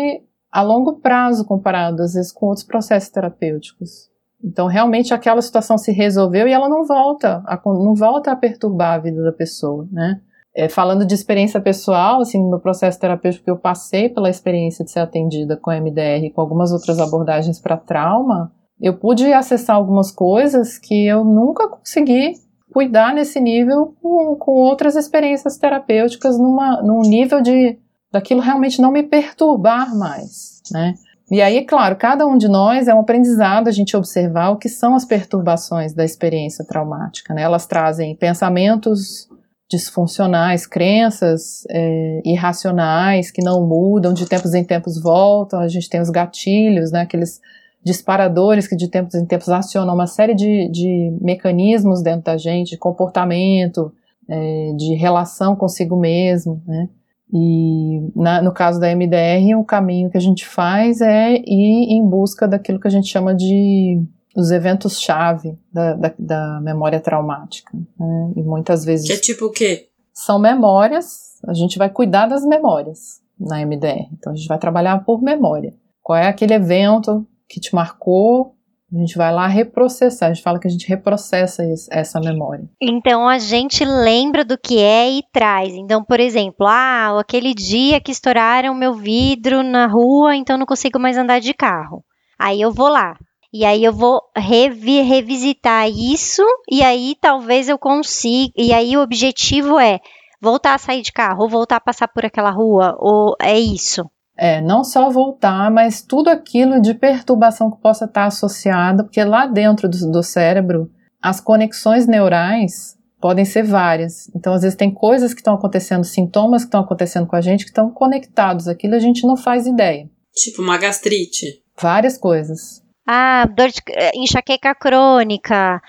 a longo prazo comparado às vezes com outros processos terapêuticos. Então realmente aquela situação se resolveu e ela não volta, a, não volta a perturbar a vida da pessoa, né? É, falando de experiência pessoal, assim, no processo terapêutico que eu passei pela experiência de ser atendida com MDR e com algumas outras abordagens para trauma, eu pude acessar algumas coisas que eu nunca consegui cuidar nesse nível com, com outras experiências terapêuticas numa, num nível de daquilo realmente não me perturbar mais, né? E aí, claro, cada um de nós é um aprendizado a gente observar o que são as perturbações da experiência traumática, né? Elas trazem pensamentos disfuncionais, crenças é, irracionais que não mudam, de tempos em tempos voltam, a gente tem os gatilhos, né, aqueles disparadores que de tempos em tempos acionam uma série de, de mecanismos dentro da gente, de comportamento, é, de relação consigo mesmo, né, e na, no caso da MDR, o caminho que a gente faz é ir em busca daquilo que a gente chama de os eventos-chave da, da, da, memória traumática. Né? E muitas vezes. Que é tipo o quê? São memórias, a gente vai cuidar das memórias na MDR. Então a gente vai trabalhar por memória. Qual é aquele evento que te marcou? A gente vai lá reprocessar, a gente fala que a gente reprocessa essa memória. Então a gente lembra do que é e traz. Então, por exemplo, ah, aquele dia que estouraram meu vidro na rua, então não consigo mais andar de carro. Aí eu vou lá, e aí eu vou revi, revisitar isso e aí talvez eu consiga. E aí o objetivo é voltar a sair de carro, ou voltar a passar por aquela rua, ou é isso. É, não só voltar, mas tudo aquilo de perturbação que possa estar associado, porque lá dentro do, do cérebro, as conexões neurais podem ser várias. Então, às vezes, tem coisas que estão acontecendo, sintomas que estão acontecendo com a gente que estão conectados. Aquilo a gente não faz ideia. Tipo uma gastrite. Várias coisas. Ah, dor de eh, enxaqueca crônica,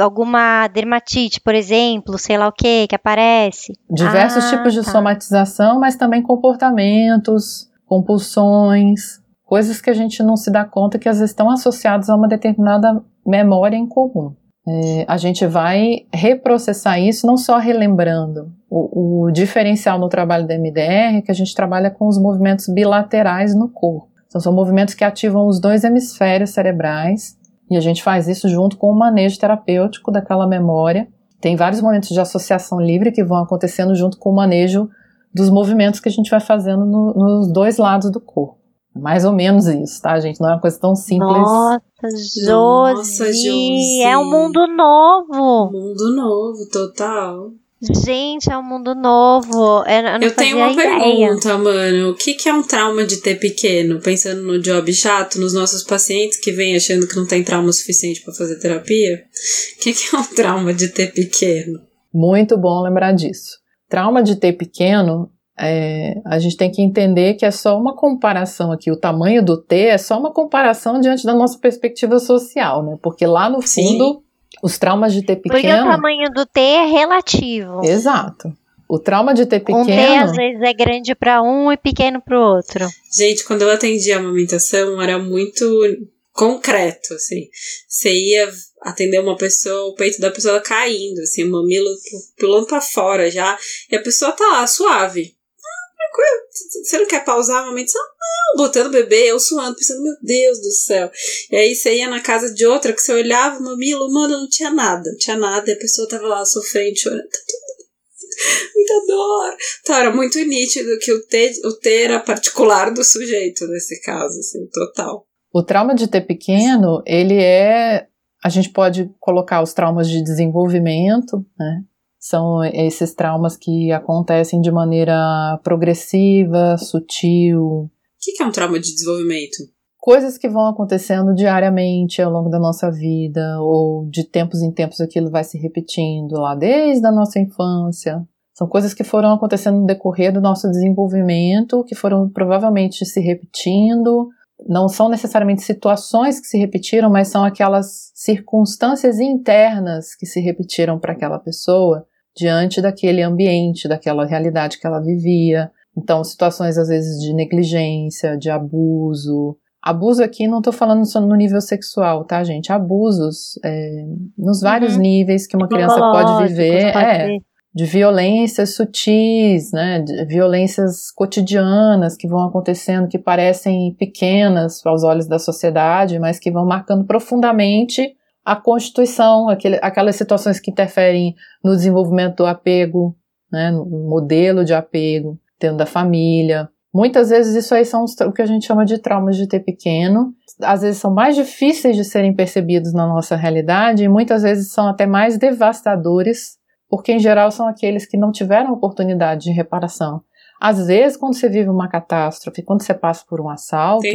alguma dermatite, por exemplo, sei lá o que, que aparece. Diversos ah, tipos de tá. somatização, mas também comportamentos, compulsões, coisas que a gente não se dá conta que às vezes estão associadas a uma determinada memória em comum. É, a gente vai reprocessar isso não só relembrando. O, o diferencial no trabalho da MDR é que a gente trabalha com os movimentos bilaterais no corpo. Então, são movimentos que ativam os dois hemisférios cerebrais e a gente faz isso junto com o manejo terapêutico daquela memória. Tem vários momentos de associação livre que vão acontecendo junto com o manejo dos movimentos que a gente vai fazendo no, nos dois lados do corpo. Mais ou menos isso, tá, gente? Não é uma coisa tão simples. Nossa, Josi! É um mundo novo! Mundo novo, total. Gente, é um mundo novo. Eu, eu, eu tenho uma ideia. pergunta, mano. O que, que é um trauma de ter pequeno? Pensando no job chato, nos nossos pacientes que vêm achando que não tem trauma suficiente para fazer terapia. O que, que é um trauma de ter pequeno? Muito bom lembrar disso. Trauma de ter pequeno, é, a gente tem que entender que é só uma comparação aqui. O tamanho do T é só uma comparação diante da nossa perspectiva social, né? Porque lá no fundo. Sim os traumas de ter pequeno. Porque o tamanho do T é relativo. Exato. O trauma de ter pequeno. Um T às vezes é grande para um e pequeno para o outro. Gente, quando eu atendia a amamentação, era muito concreto, assim. Você ia atender uma pessoa, o peito da pessoa caindo, assim, o mamilo pulando pra fora já, e a pessoa tá lá, suave. Você não quer pausar a amamentação? Não, botando o bebê, eu suando, pensando, meu Deus do céu. E aí você ia na casa de outra que você olhava o mamilo, mano, não tinha nada, não tinha nada, e a pessoa tava lá sofrendo, chorando, tá tudo muita dor. Então era muito nítido que o T, o T era particular do sujeito nesse caso, assim, total. O trauma de ter pequeno, ele é. A gente pode colocar os traumas de desenvolvimento, né? São esses traumas que acontecem de maneira progressiva, sutil. O que, é um trauma de desenvolvimento? coisas que vão acontecendo diariamente ao longo da nossa vida, ou de tempos em tempos aquilo vai se repetindo lá desde a nossa infância. São coisas que foram acontecendo no decorrer do nosso desenvolvimento, que foram provavelmente se repetindo. Não são necessariamente situações que se repetiram, mas são aquelas circunstâncias internas que se repetiram para aquela pessoa diante daquele ambiente, daquela realidade que ela vivia. Então, situações às vezes de negligência, de abuso, Abuso aqui não estou falando só no nível sexual, tá, gente? Abusos é, nos vários uhum. níveis que uma criança pode viver. Pode é, de violências sutis, né? De violências cotidianas que vão acontecendo, que parecem pequenas aos olhos da sociedade, mas que vão marcando profundamente a constituição, aquele, aquelas situações que interferem no desenvolvimento do apego, né? No modelo de apego dentro da família, Muitas vezes isso aí são o que a gente chama de traumas de ter pequeno. Às vezes são mais difíceis de serem percebidos na nossa realidade e muitas vezes são até mais devastadores, porque em geral são aqueles que não tiveram oportunidade de reparação. Às vezes, quando você vive uma catástrofe, quando você passa por um assalto,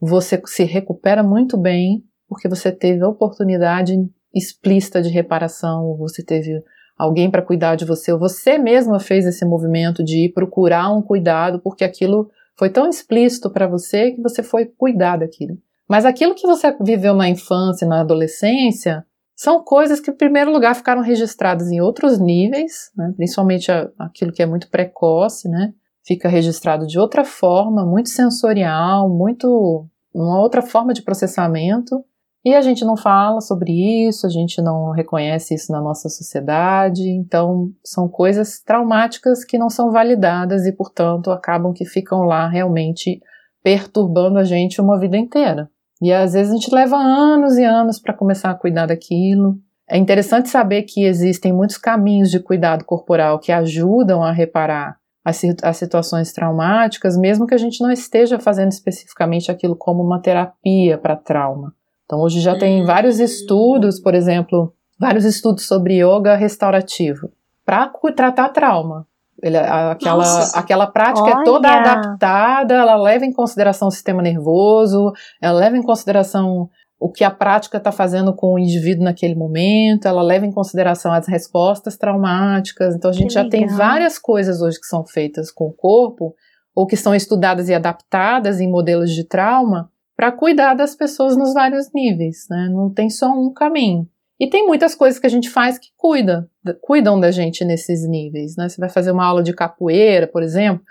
você se recupera muito bem porque você teve a oportunidade explícita de reparação, você teve alguém para cuidar de você, ou você mesma fez esse movimento de ir procurar um cuidado, porque aquilo foi tão explícito para você que você foi cuidar daquilo. Mas aquilo que você viveu na infância, na adolescência, são coisas que, em primeiro lugar, ficaram registradas em outros níveis, né? principalmente aquilo que é muito precoce, né? Fica registrado de outra forma, muito sensorial, muito uma outra forma de processamento. E a gente não fala sobre isso, a gente não reconhece isso na nossa sociedade, então são coisas traumáticas que não são validadas e, portanto, acabam que ficam lá realmente perturbando a gente uma vida inteira. E às vezes a gente leva anos e anos para começar a cuidar daquilo. É interessante saber que existem muitos caminhos de cuidado corporal que ajudam a reparar as, situações traumáticas, mesmo que a gente não esteja fazendo especificamente aquilo como uma terapia para trauma. Então, hoje já tem vários estudos, por exemplo, vários estudos sobre yoga restaurativo para tratar trauma. Ele, aquela, aquela prática Olha. é toda adaptada, ela leva em consideração o sistema nervoso, ela leva em consideração o que a prática está fazendo com o indivíduo naquele momento, ela leva em consideração as respostas traumáticas. Então a gente que já legal. tem várias coisas hoje que são feitas com o corpo, ou que são estudadas e adaptadas em modelos de trauma, para cuidar das pessoas nos vários níveis, né? Não tem só um caminho. E tem muitas coisas que a gente faz que cuida, cuidam da gente nesses níveis, né? Você vai fazer uma aula de capoeira, por exemplo,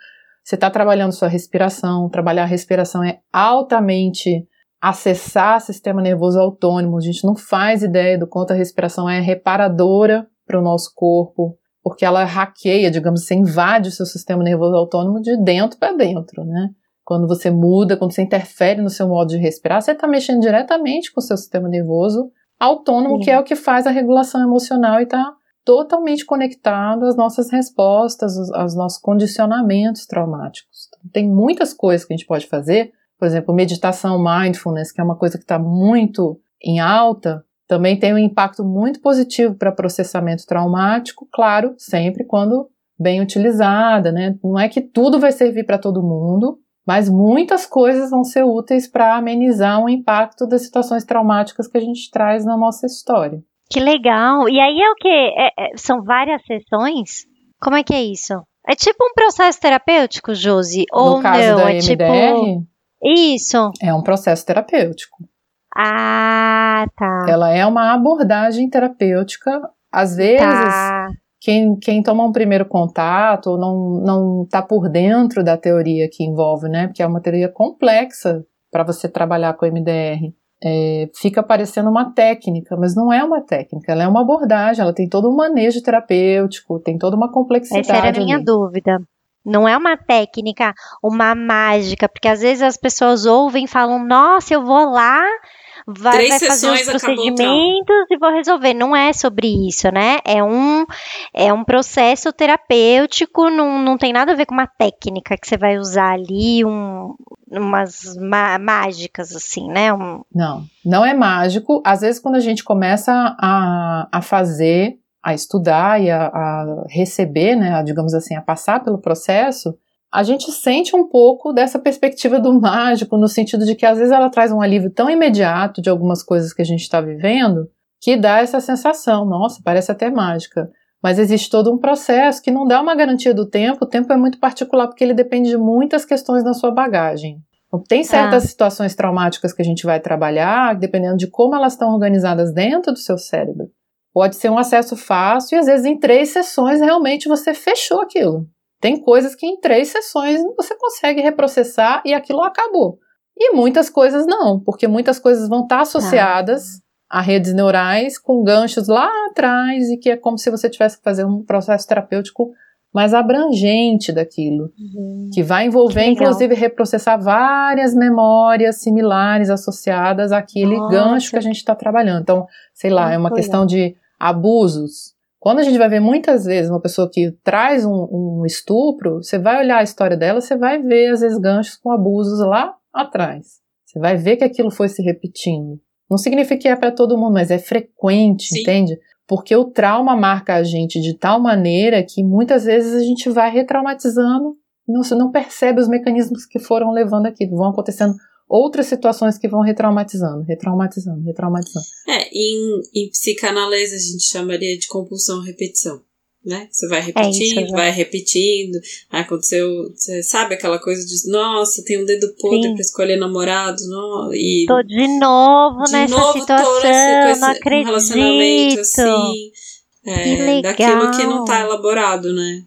você está trabalhando sua respiração, trabalhar a respiração é altamente acessar sistema nervoso autônomo, a gente não faz ideia do quanto a respiração é reparadora para o nosso corpo, porque ela hackeia, digamos, você invade o seu sistema nervoso autônomo de dentro para dentro, né? Quando você muda, quando você interfere no seu modo de respirar, você está mexendo diretamente com o seu sistema nervoso autônomo, Sim. que é o que faz a regulação emocional e está totalmente conectado às nossas respostas, aos, nossos condicionamentos traumáticos. Então, tem muitas coisas que a gente pode fazer, por exemplo, meditação, mindfulness, que é uma coisa que está muito em alta, também tem um impacto muito positivo para processamento traumático, claro, sempre quando bem utilizada, né? Não é que tudo vai servir para todo mundo, mas muitas coisas vão ser úteis para amenizar o impacto das situações traumáticas que a gente traz na nossa história. Que legal! E aí é o que? É, é, são várias sessões? Como é que é isso? É tipo um processo terapêutico, Josi? Ou no caso não? Da é MDR, tipo. Isso. É um processo terapêutico. Ah, tá. Ela é uma abordagem terapêutica. Às vezes, tá quem, quem toma um primeiro contato não não está por dentro da teoria que envolve, né? Porque é uma teoria complexa para você trabalhar com MDR. É, fica parecendo uma técnica, mas não é uma técnica, ela é uma abordagem, ela tem todo um manejo terapêutico, tem toda uma complexidade. Essa era a minha ali. dúvida. Não é uma técnica, uma mágica, porque às vezes as pessoas ouvem e falam: Nossa, eu vou lá vai, Três vai fazer os procedimentos e vou resolver. Não é sobre isso, né? É um, é um processo terapêutico, não, não tem nada a ver com uma técnica que você vai usar ali, um, umas mágicas, assim, né? Um... Não, não é mágico. Às vezes, quando a gente começa a, a fazer, a estudar e a, a receber, né, a, digamos assim, a passar pelo processo, a gente sente um pouco dessa perspectiva do mágico, no sentido de que às vezes ela traz um alívio tão imediato de algumas coisas que a gente está vivendo, que dá essa sensação, nossa, parece até mágica. Mas existe todo um processo que não dá uma garantia do tempo, o tempo é muito particular porque ele depende de muitas questões na sua bagagem. Então, tem certas ah. situações traumáticas que a gente vai trabalhar, dependendo de como elas estão organizadas dentro do seu cérebro. Pode ser um acesso fácil e às vezes em três sessões realmente você fechou aquilo. Tem coisas que em três sessões você consegue reprocessar e aquilo acabou. E muitas coisas não, porque muitas coisas vão estar associadas ah. a redes neurais com ganchos lá atrás e que é como se você tivesse que fazer um processo terapêutico mais abrangente daquilo, uhum. que vai envolver, que inclusive, reprocessar várias memórias similares associadas àquele Nossa. gancho que a gente está trabalhando. Então, sei lá, é uma questão de abusos. Quando a gente vai ver muitas vezes uma pessoa que traz um, um estupro, você vai olhar a história dela, você vai ver, às vezes, ganchos com abusos lá atrás. Você vai ver que aquilo foi se repetindo. Não significa que é para todo mundo, mas é frequente, Sim. entende? porque o trauma marca a gente de tal maneira que muitas vezes a gente vai retraumatizando, não, não percebe os mecanismos que foram levando aquilo, vão acontecendo outras situações que vão retraumatizando, retraumatizando, retraumatizando. É, em, em psicanálise a gente chamaria de compulsão repetição né? Você vai repetindo, é isso, vai repetindo. Aconteceu, você sabe aquela coisa de, nossa, tem um dedo podre pra escolher namorado, no, e tô de novo de nessa novo situação, esse, não acredito. Um relacionamento assim, é, daquilo que não tá elaborado, né?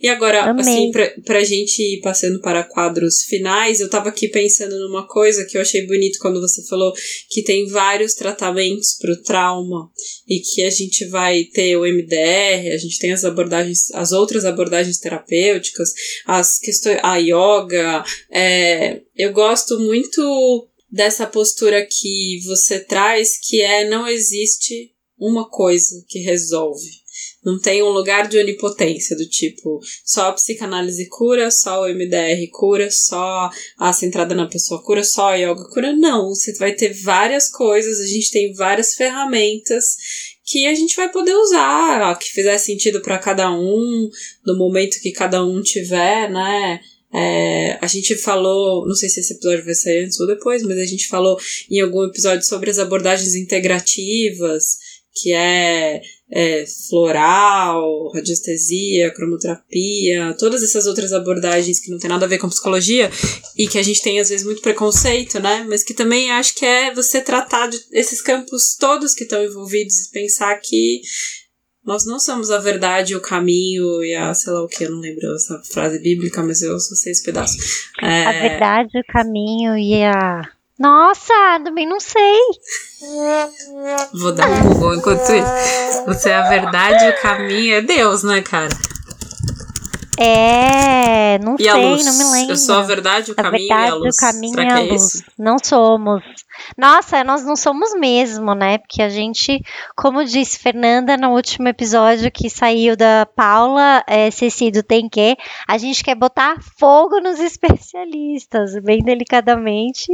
E agora, Amei. assim, pra, pra gente ir passando para quadros finais, eu tava aqui pensando numa coisa que eu achei bonito quando você falou que tem vários tratamentos pro trauma e que a gente vai ter o MDR, a gente tem as abordagens, as outras abordagens terapêuticas, as questões, a yoga. É, eu gosto muito dessa postura que você traz, que é não existe uma coisa que resolve não tem um lugar de onipotência, do tipo, só a psicanálise cura, só o MDR cura, só a centrada na pessoa cura, só a yoga cura. Não, você vai ter várias coisas, a gente tem várias ferramentas que a gente vai poder usar, que fizer sentido para cada um, no momento que cada um tiver, né? É, a gente falou, não sei se esse episódio vai sair antes ou depois, mas a gente falou em algum episódio sobre as abordagens integrativas, que é é, floral, radiestesia, cromoterapia, todas essas outras abordagens que não tem nada a ver com psicologia e que a gente tem às vezes muito preconceito, né? Mas que também acho que é você tratar de esses campos todos que estão envolvidos e pensar que nós não somos a verdade, o caminho e a sei lá o que, eu não lembro essa frase bíblica, mas eu só sei esse pedaço. É... A verdade, o caminho e a nossa, também não sei. Vou dar um Google enquanto isso. Você é a verdade, o caminho é Deus, né, cara? É, não e sei, não me lembro. Eu sou a verdade, o a caminho verdade, e a luz. O caminho Será é luz. Não somos. Nossa, nós não somos mesmo, né? Porque a gente, como disse Fernanda no último episódio que saiu da Paula, é, Cecido tem que, a gente quer botar fogo nos especialistas, bem delicadamente.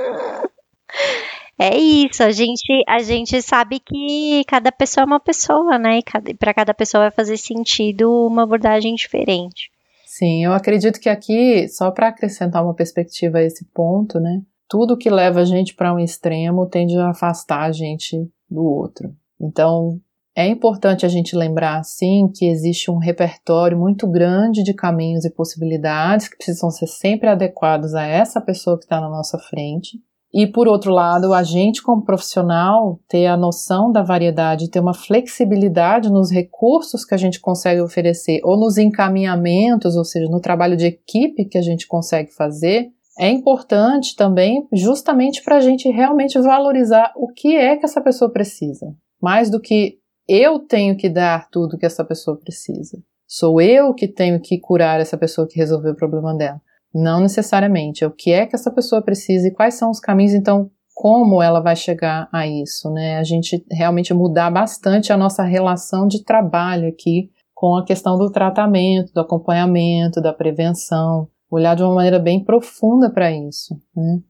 É isso, a gente, a gente sabe que cada pessoa é uma pessoa, né? E para cada pessoa vai fazer sentido uma abordagem diferente. Sim, eu acredito que aqui, só para acrescentar uma perspectiva a esse ponto, né? Tudo que leva a gente para um extremo tende a afastar a gente do outro. Então, é importante a gente lembrar, sim, que existe um repertório muito grande de caminhos e possibilidades que precisam ser sempre adequados a essa pessoa que está na nossa frente e, por outro lado, a gente, como profissional, ter a noção da variedade, ter uma flexibilidade nos recursos que a gente consegue oferecer, ou nos encaminhamentos, ou seja, no trabalho de equipe que a gente consegue fazer, é importante também, justamente para a gente realmente valorizar o que é que essa pessoa precisa. Mais do que eu tenho que dar tudo que essa pessoa precisa. Sou eu que tenho que curar essa pessoa que resolveu o problema dela. Não necessariamente. É o que é que essa pessoa precisa e quais são os caminhos, então, como ela vai chegar a isso, né? A gente realmente mudar bastante a nossa relação de trabalho aqui com a questão do tratamento, do acompanhamento, da prevenção, olhar de uma maneira bem profunda para isso, né?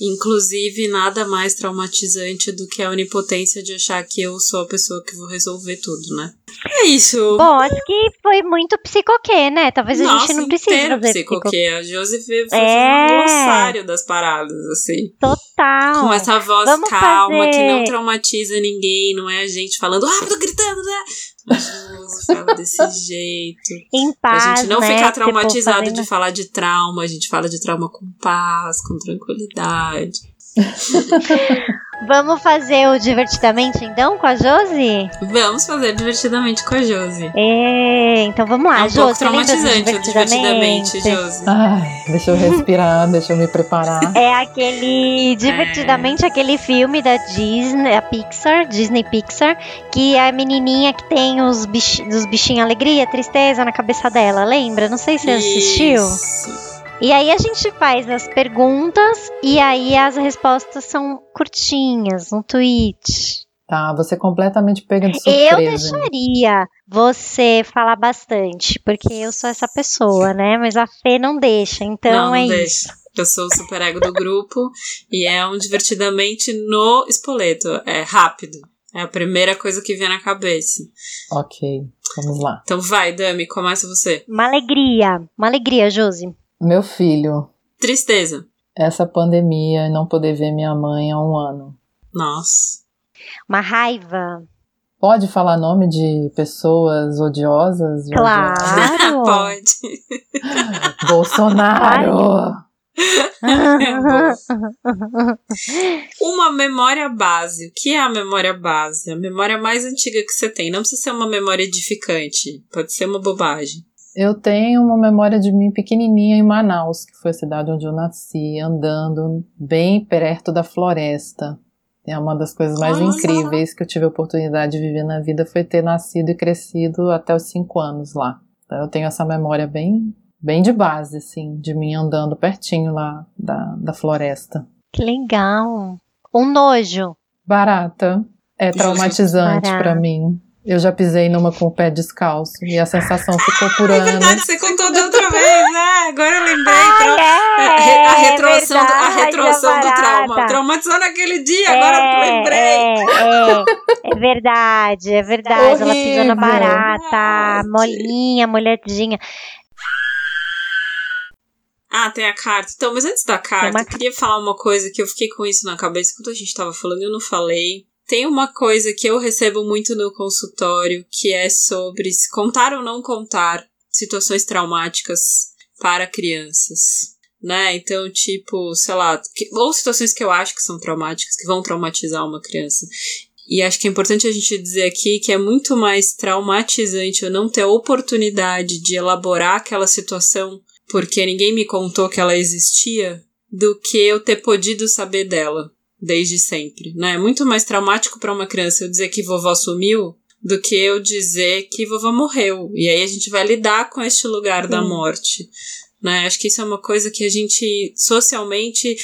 Inclusive, nada mais traumatizante do que a onipotência de achar que eu sou a pessoa que vou resolver tudo, né? É isso. Bom, acho que foi muito psicoquê, né? Talvez Nossa, a gente não precise fazer psicoquê. A Josi veio É. fazer um glossário das paradas, assim. Total. Com essa voz Vamos calma, que não fazer- traumatiza ninguém, não é a gente falando rápido, gritando, né? A Josi fala desse jeito. Em Pra paz, gente não né? ficar traumatizado fazendo- de falar de trauma, a gente fala de trauma com paz, com tranquilidade. Vamos fazer o divertidamente então com a Josi? Vamos fazer divertidamente com a Josi. É, então vamos lá, é um Josi. pouco traumatizante o divertidamente, divertidamente? Josi. Ai, deixa eu respirar, deixa eu me preparar. É aquele. Divertidamente aquele filme da Disney, a Pixar, Disney Pixar, que é a menininha que tem os, bich, os bichinhos alegria, tristeza na cabeça dela, lembra? Não sei se você assistiu. E aí a gente faz as perguntas e aí as respostas são curtinhas, um tweet. Tá, você completamente pega de Eu surpresa. deixaria você falar bastante, porque eu sou essa pessoa, né? Mas a Fê não deixa, então não, não é deixa. isso. Eu sou o super ego do grupo e é um divertidamente no espoleto. É rápido. É a primeira coisa que vem na cabeça. Ok, vamos lá. Então vai, Dami, começa você. Uma alegria, uma alegria, Josi. Meu filho, Tristeza. essa pandemia e não poder ver minha mãe há um ano. Nossa. Uma raiva. Pode falar nome de pessoas odiosas? Claro. odiadas? Pode. Bolsonaro! Uma memória base. O que é a memória base? A memória mais antiga que você tem. Não precisa ser uma memória edificante. Pode ser uma bobagem. Eu tenho uma memória de mim pequenininha em Manaus, que foi a cidade onde eu nasci, andando bem perto da floresta. É uma das coisas mais só. incríveis que eu tive a oportunidade de viver na vida foi ter nascido e crescido até os cinco anos lá. Então eu tenho essa memória bem, bem de base, assim, de mim andando pertinho lá da, da floresta. que legal. Um nojo. Barata é traumatizante pra mim. Eu já pisei numa com o pé descalço e a sensação ficou por É anos. verdade, você contou da outra vez, né? Agora eu lembrei. Trau- é, a, a retroação, do, a verdade, retroação do trauma. Traumatizou naquele dia, agora que eu lembrei. É, é, é verdade, é verdade. Ela pisou na Horrível. barata, molinha, molhadinha. Ah, tem a carta. Então, mas antes da carta, uma eu queria falar uma coisa que eu fiquei com isso na cabeça quando a gente tava falando e eu não falei. Tem uma coisa que eu recebo muito no consultório, que é sobre se contar ou não contar situações traumáticas para crianças. Né? Então, tipo, sei lá, que- ou situações que eu acho que são traumáticas, que vão traumatizar uma criança. E acho que é importante a gente dizer aqui que é muito mais traumatizante eu não ter a oportunidade de elaborar aquela situação porque ninguém me contou que ela existia, do que eu ter podido saber dela desde sempre, né? É muito mais traumático para uma criança eu dizer que vovó sumiu do que eu dizer que vovó morreu. E aí a gente vai lidar com este lugar da Sim. morte, né? Acho que isso é uma coisa que a gente socialmente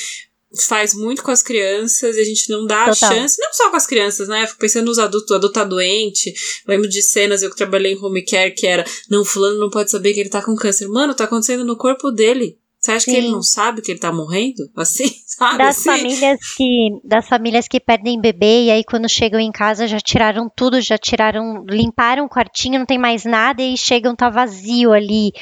faz muito com as crianças e a gente não dá a Total. chance, não só com as crianças, né? Fico pensando nos adultos, o adulto tá doente. Lembro de cenas, eu que trabalhei em home care, que era, não, fulano não pode saber que ele tá com câncer. Mano, tá acontecendo no corpo dele. Você acha que Sim. ele não sabe que ele tá morrendo? Assim, sabe? Das assim? famílias que das famílias que perdem bebê e aí quando chegam em casa já tiraram tudo, já tiraram, limparam o quartinho, não tem mais nada e chegam tá vazio ali.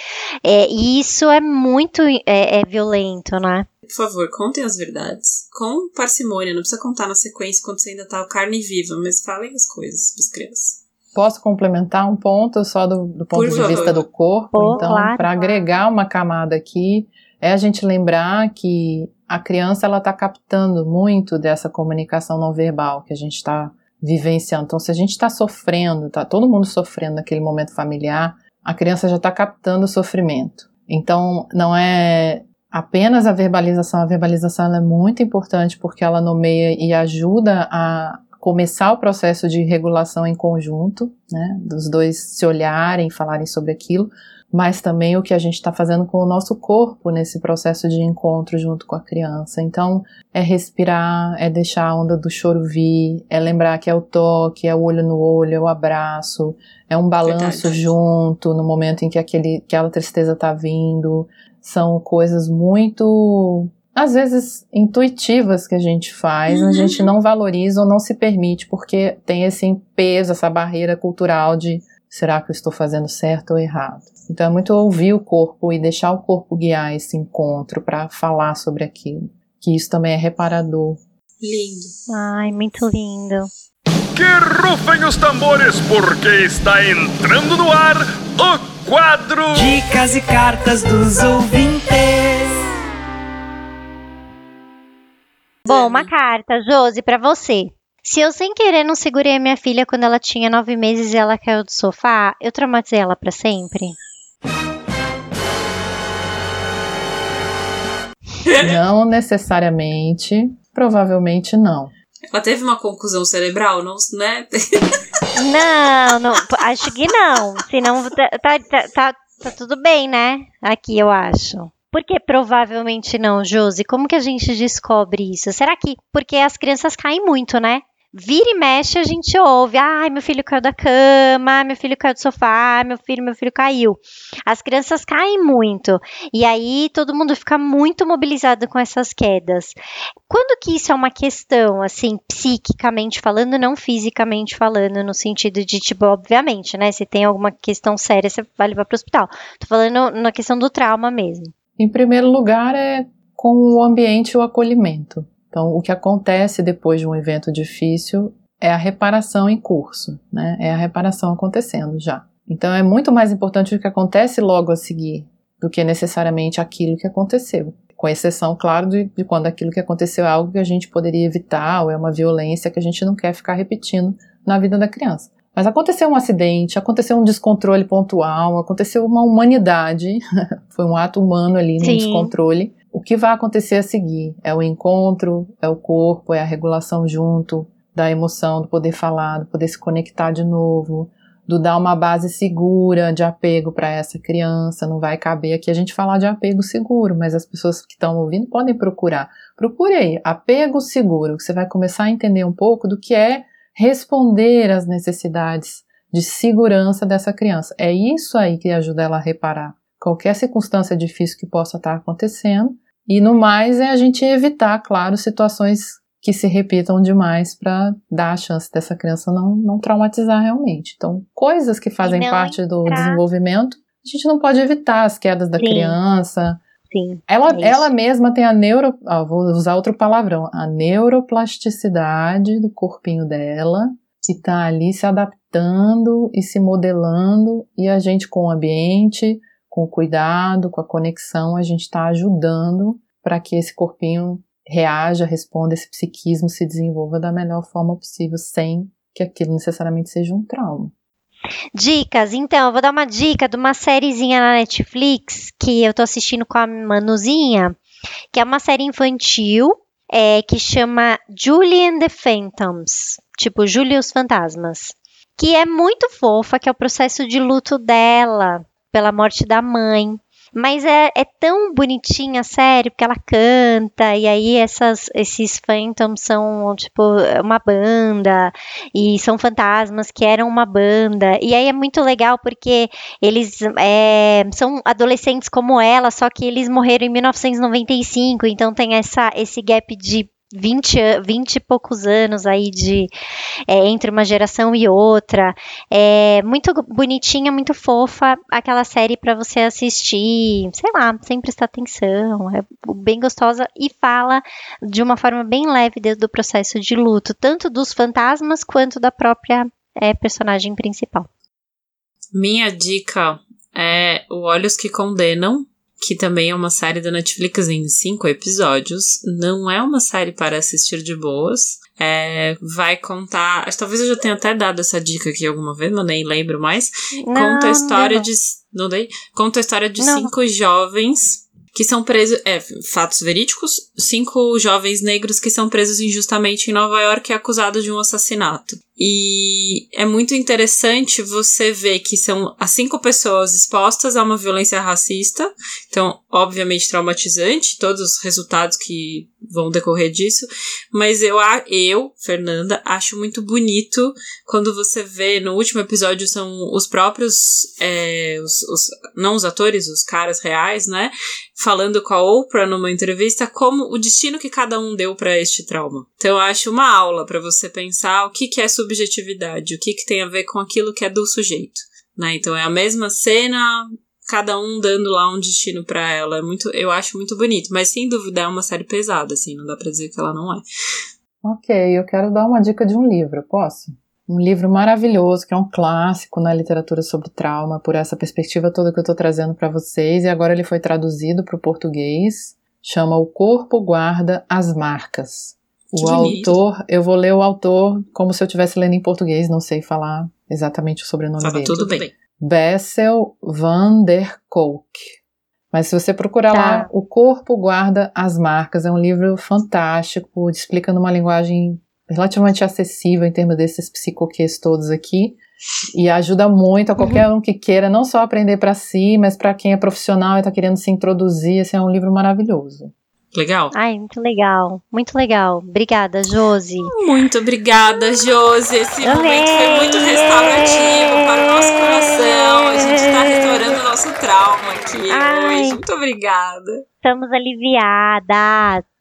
É, e isso é muito é, é violento, né? Por favor, contem as verdades. Com parcimônia, não precisa contar na sequência quando você ainda tá carne viva, mas falem as coisas pras crianças. Posso complementar um ponto só do, do ponto Por de favor. vista do corpo? Pô, então, claro, para claro. agregar uma camada aqui, é a gente lembrar que a criança ela está captando muito dessa comunicação não verbal que a gente está vivenciando. Então, se a gente está sofrendo, tá todo mundo sofrendo naquele momento familiar, a criança já está captando o sofrimento. Então, não é apenas a verbalização. A verbalização é muito importante porque ela nomeia e ajuda a começar o processo de regulação em conjunto, né, dos dois se olharem, falarem sobre aquilo, mas também o que a gente está fazendo com o nosso corpo nesse processo de encontro junto com a criança. Então, é respirar, é deixar a onda do choro vir, é lembrar que é o toque, é o olho no olho, é o abraço, é um balanço Verdade. junto no momento em que aquele, aquela tristeza está vindo. São coisas muito às vezes intuitivas que a gente faz, uhum. a gente não valoriza ou não se permite porque tem esse peso, essa barreira cultural de será que eu estou fazendo certo ou errado. Então é muito ouvir o corpo e deixar o corpo guiar esse encontro para falar sobre aquilo, que isso também é reparador. Lindo. Ai, muito lindo. Que rufem os tambores porque está entrando no ar o quadro Dicas e cartas dos ouvintes. Bom, uma carta, Josi, para você. Se eu sem querer não segurei a minha filha quando ela tinha nove meses e ela caiu do sofá, eu traumatizei ela para sempre? Não necessariamente, provavelmente não. Ela teve uma conclusão cerebral, não, né? Não, não, acho que não. Senão tá, tá, tá, tá, tá tudo bem, né? Aqui eu acho. Por que provavelmente não, Josi? Como que a gente descobre isso? Será que porque as crianças caem muito, né? Vira e mexe, a gente ouve. Ai, meu filho caiu da cama, meu filho caiu do sofá, meu filho, meu filho caiu. As crianças caem muito. E aí todo mundo fica muito mobilizado com essas quedas. Quando que isso é uma questão, assim, psiquicamente falando, não fisicamente falando, no sentido de, tipo, obviamente, né? Se tem alguma questão séria, você vai levar para o hospital. Tô falando na questão do trauma mesmo. Em primeiro lugar, é com o ambiente e o acolhimento. Então, o que acontece depois de um evento difícil é a reparação em curso, né? É a reparação acontecendo já. Então, é muito mais importante o que acontece logo a seguir do que necessariamente aquilo que aconteceu. Com exceção, claro, de, de quando aquilo que aconteceu é algo que a gente poderia evitar ou é uma violência que a gente não quer ficar repetindo na vida da criança. Mas aconteceu um acidente, aconteceu um descontrole pontual, aconteceu uma humanidade, foi um ato humano ali no descontrole. O que vai acontecer a seguir é o encontro, é o corpo, é a regulação junto da emoção, do poder falar, do poder se conectar de novo, do dar uma base segura de apego para essa criança. Não vai caber aqui a gente falar de apego seguro, mas as pessoas que estão ouvindo podem procurar. Procure aí, apego seguro, que você vai começar a entender um pouco do que é responder às necessidades de segurança dessa criança. É isso aí que ajuda ela a reparar qualquer circunstância difícil que possa estar acontecendo. E no mais é a gente evitar, claro, situações que se repitam demais para dar a chance dessa criança não, não traumatizar realmente. Então, coisas que fazem parte do desenvolvimento, a gente não pode evitar as quedas da Sim. criança. Sim, ela, é ela mesma tem a neuro. vou usar outro palavrão. A neuroplasticidade do corpinho dela, que está ali se adaptando e se modelando, e a gente com o ambiente, com o cuidado, com a conexão, a gente está ajudando para que esse corpinho reaja, responda, esse psiquismo se desenvolva da melhor forma possível, sem que aquilo necessariamente seja um trauma. Dicas, então, eu vou dar uma dica de uma sériezinha na Netflix que eu tô assistindo com a Manuzinha, que é uma série infantil é, que chama Julie and the Phantoms, tipo Julie e os Fantasmas, que é muito fofa, que é o processo de luto dela pela morte da mãe. Mas é, é tão bonitinha a série, porque ela canta, e aí essas, esses Phantoms são, tipo, uma banda, e são fantasmas que eram uma banda. E aí é muito legal porque eles é, são adolescentes como ela, só que eles morreram em 1995, então tem essa, esse gap de 20, 20 e poucos anos aí de é, entre uma geração e outra. É muito bonitinha, muito fofa, aquela série para você assistir, sei lá, sem prestar atenção. É bem gostosa e fala de uma forma bem leve do processo de luto, tanto dos fantasmas quanto da própria é, personagem principal. Minha dica é o Olhos que Condenam, que também é uma série da Netflix em cinco episódios. Não é uma série para assistir de boas. É, vai contar. Talvez eu já tenha até dado essa dica aqui alguma vez, mas nem lembro mais. Não, conta a história não. de. Não dei? Conta a história de não. cinco jovens que são presos. É, fatos verídicos. Cinco jovens negros que são presos injustamente em Nova York e acusados de um assassinato. E é muito interessante você ver que são as cinco pessoas expostas a uma violência racista, então, obviamente, traumatizante, todos os resultados que vão decorrer disso, mas eu, eu, Fernanda, acho muito bonito quando você vê no último episódio são os próprios, é, os, os, não os atores, os caras reais, né, falando com a Oprah numa entrevista como o destino que cada um deu para este trauma. Então, eu acho uma aula para você pensar o que, que é subjetividade, o que, que tem a ver com aquilo que é do sujeito. Né? Então é a mesma cena, cada um dando lá um destino para ela. É muito, eu acho muito bonito, mas sem dúvida é uma série pesada, assim, não dá pra dizer que ela não é. Ok, eu quero dar uma dica de um livro, posso? Um livro maravilhoso, que é um clássico na literatura sobre trauma, por essa perspectiva toda que eu estou trazendo para vocês, e agora ele foi traduzido para o português. Chama O Corpo Guarda as Marcas. O autor, eu vou ler o autor como se eu estivesse lendo em português, não sei falar exatamente o sobrenome Fala dele. tudo bem. Bessel van der Kolk. Mas se você procurar Tá. lá, O Corpo Guarda as Marcas, é um livro fantástico, explica numa linguagem relativamente acessível em termos desses psicoquês todos aqui. E ajuda muito a qualquer um que queira não só aprender para si, mas para quem é profissional e está querendo se introduzir. Esse é um livro maravilhoso. Legal? Ai, muito legal. Muito legal. Obrigada, Josi. Muito obrigada, Josi. Esse Amei. momento foi muito restaurativo para o nosso coração. A gente está restaurando o nosso trauma aqui Ai. hoje. Muito obrigada. Estamos aliviadas.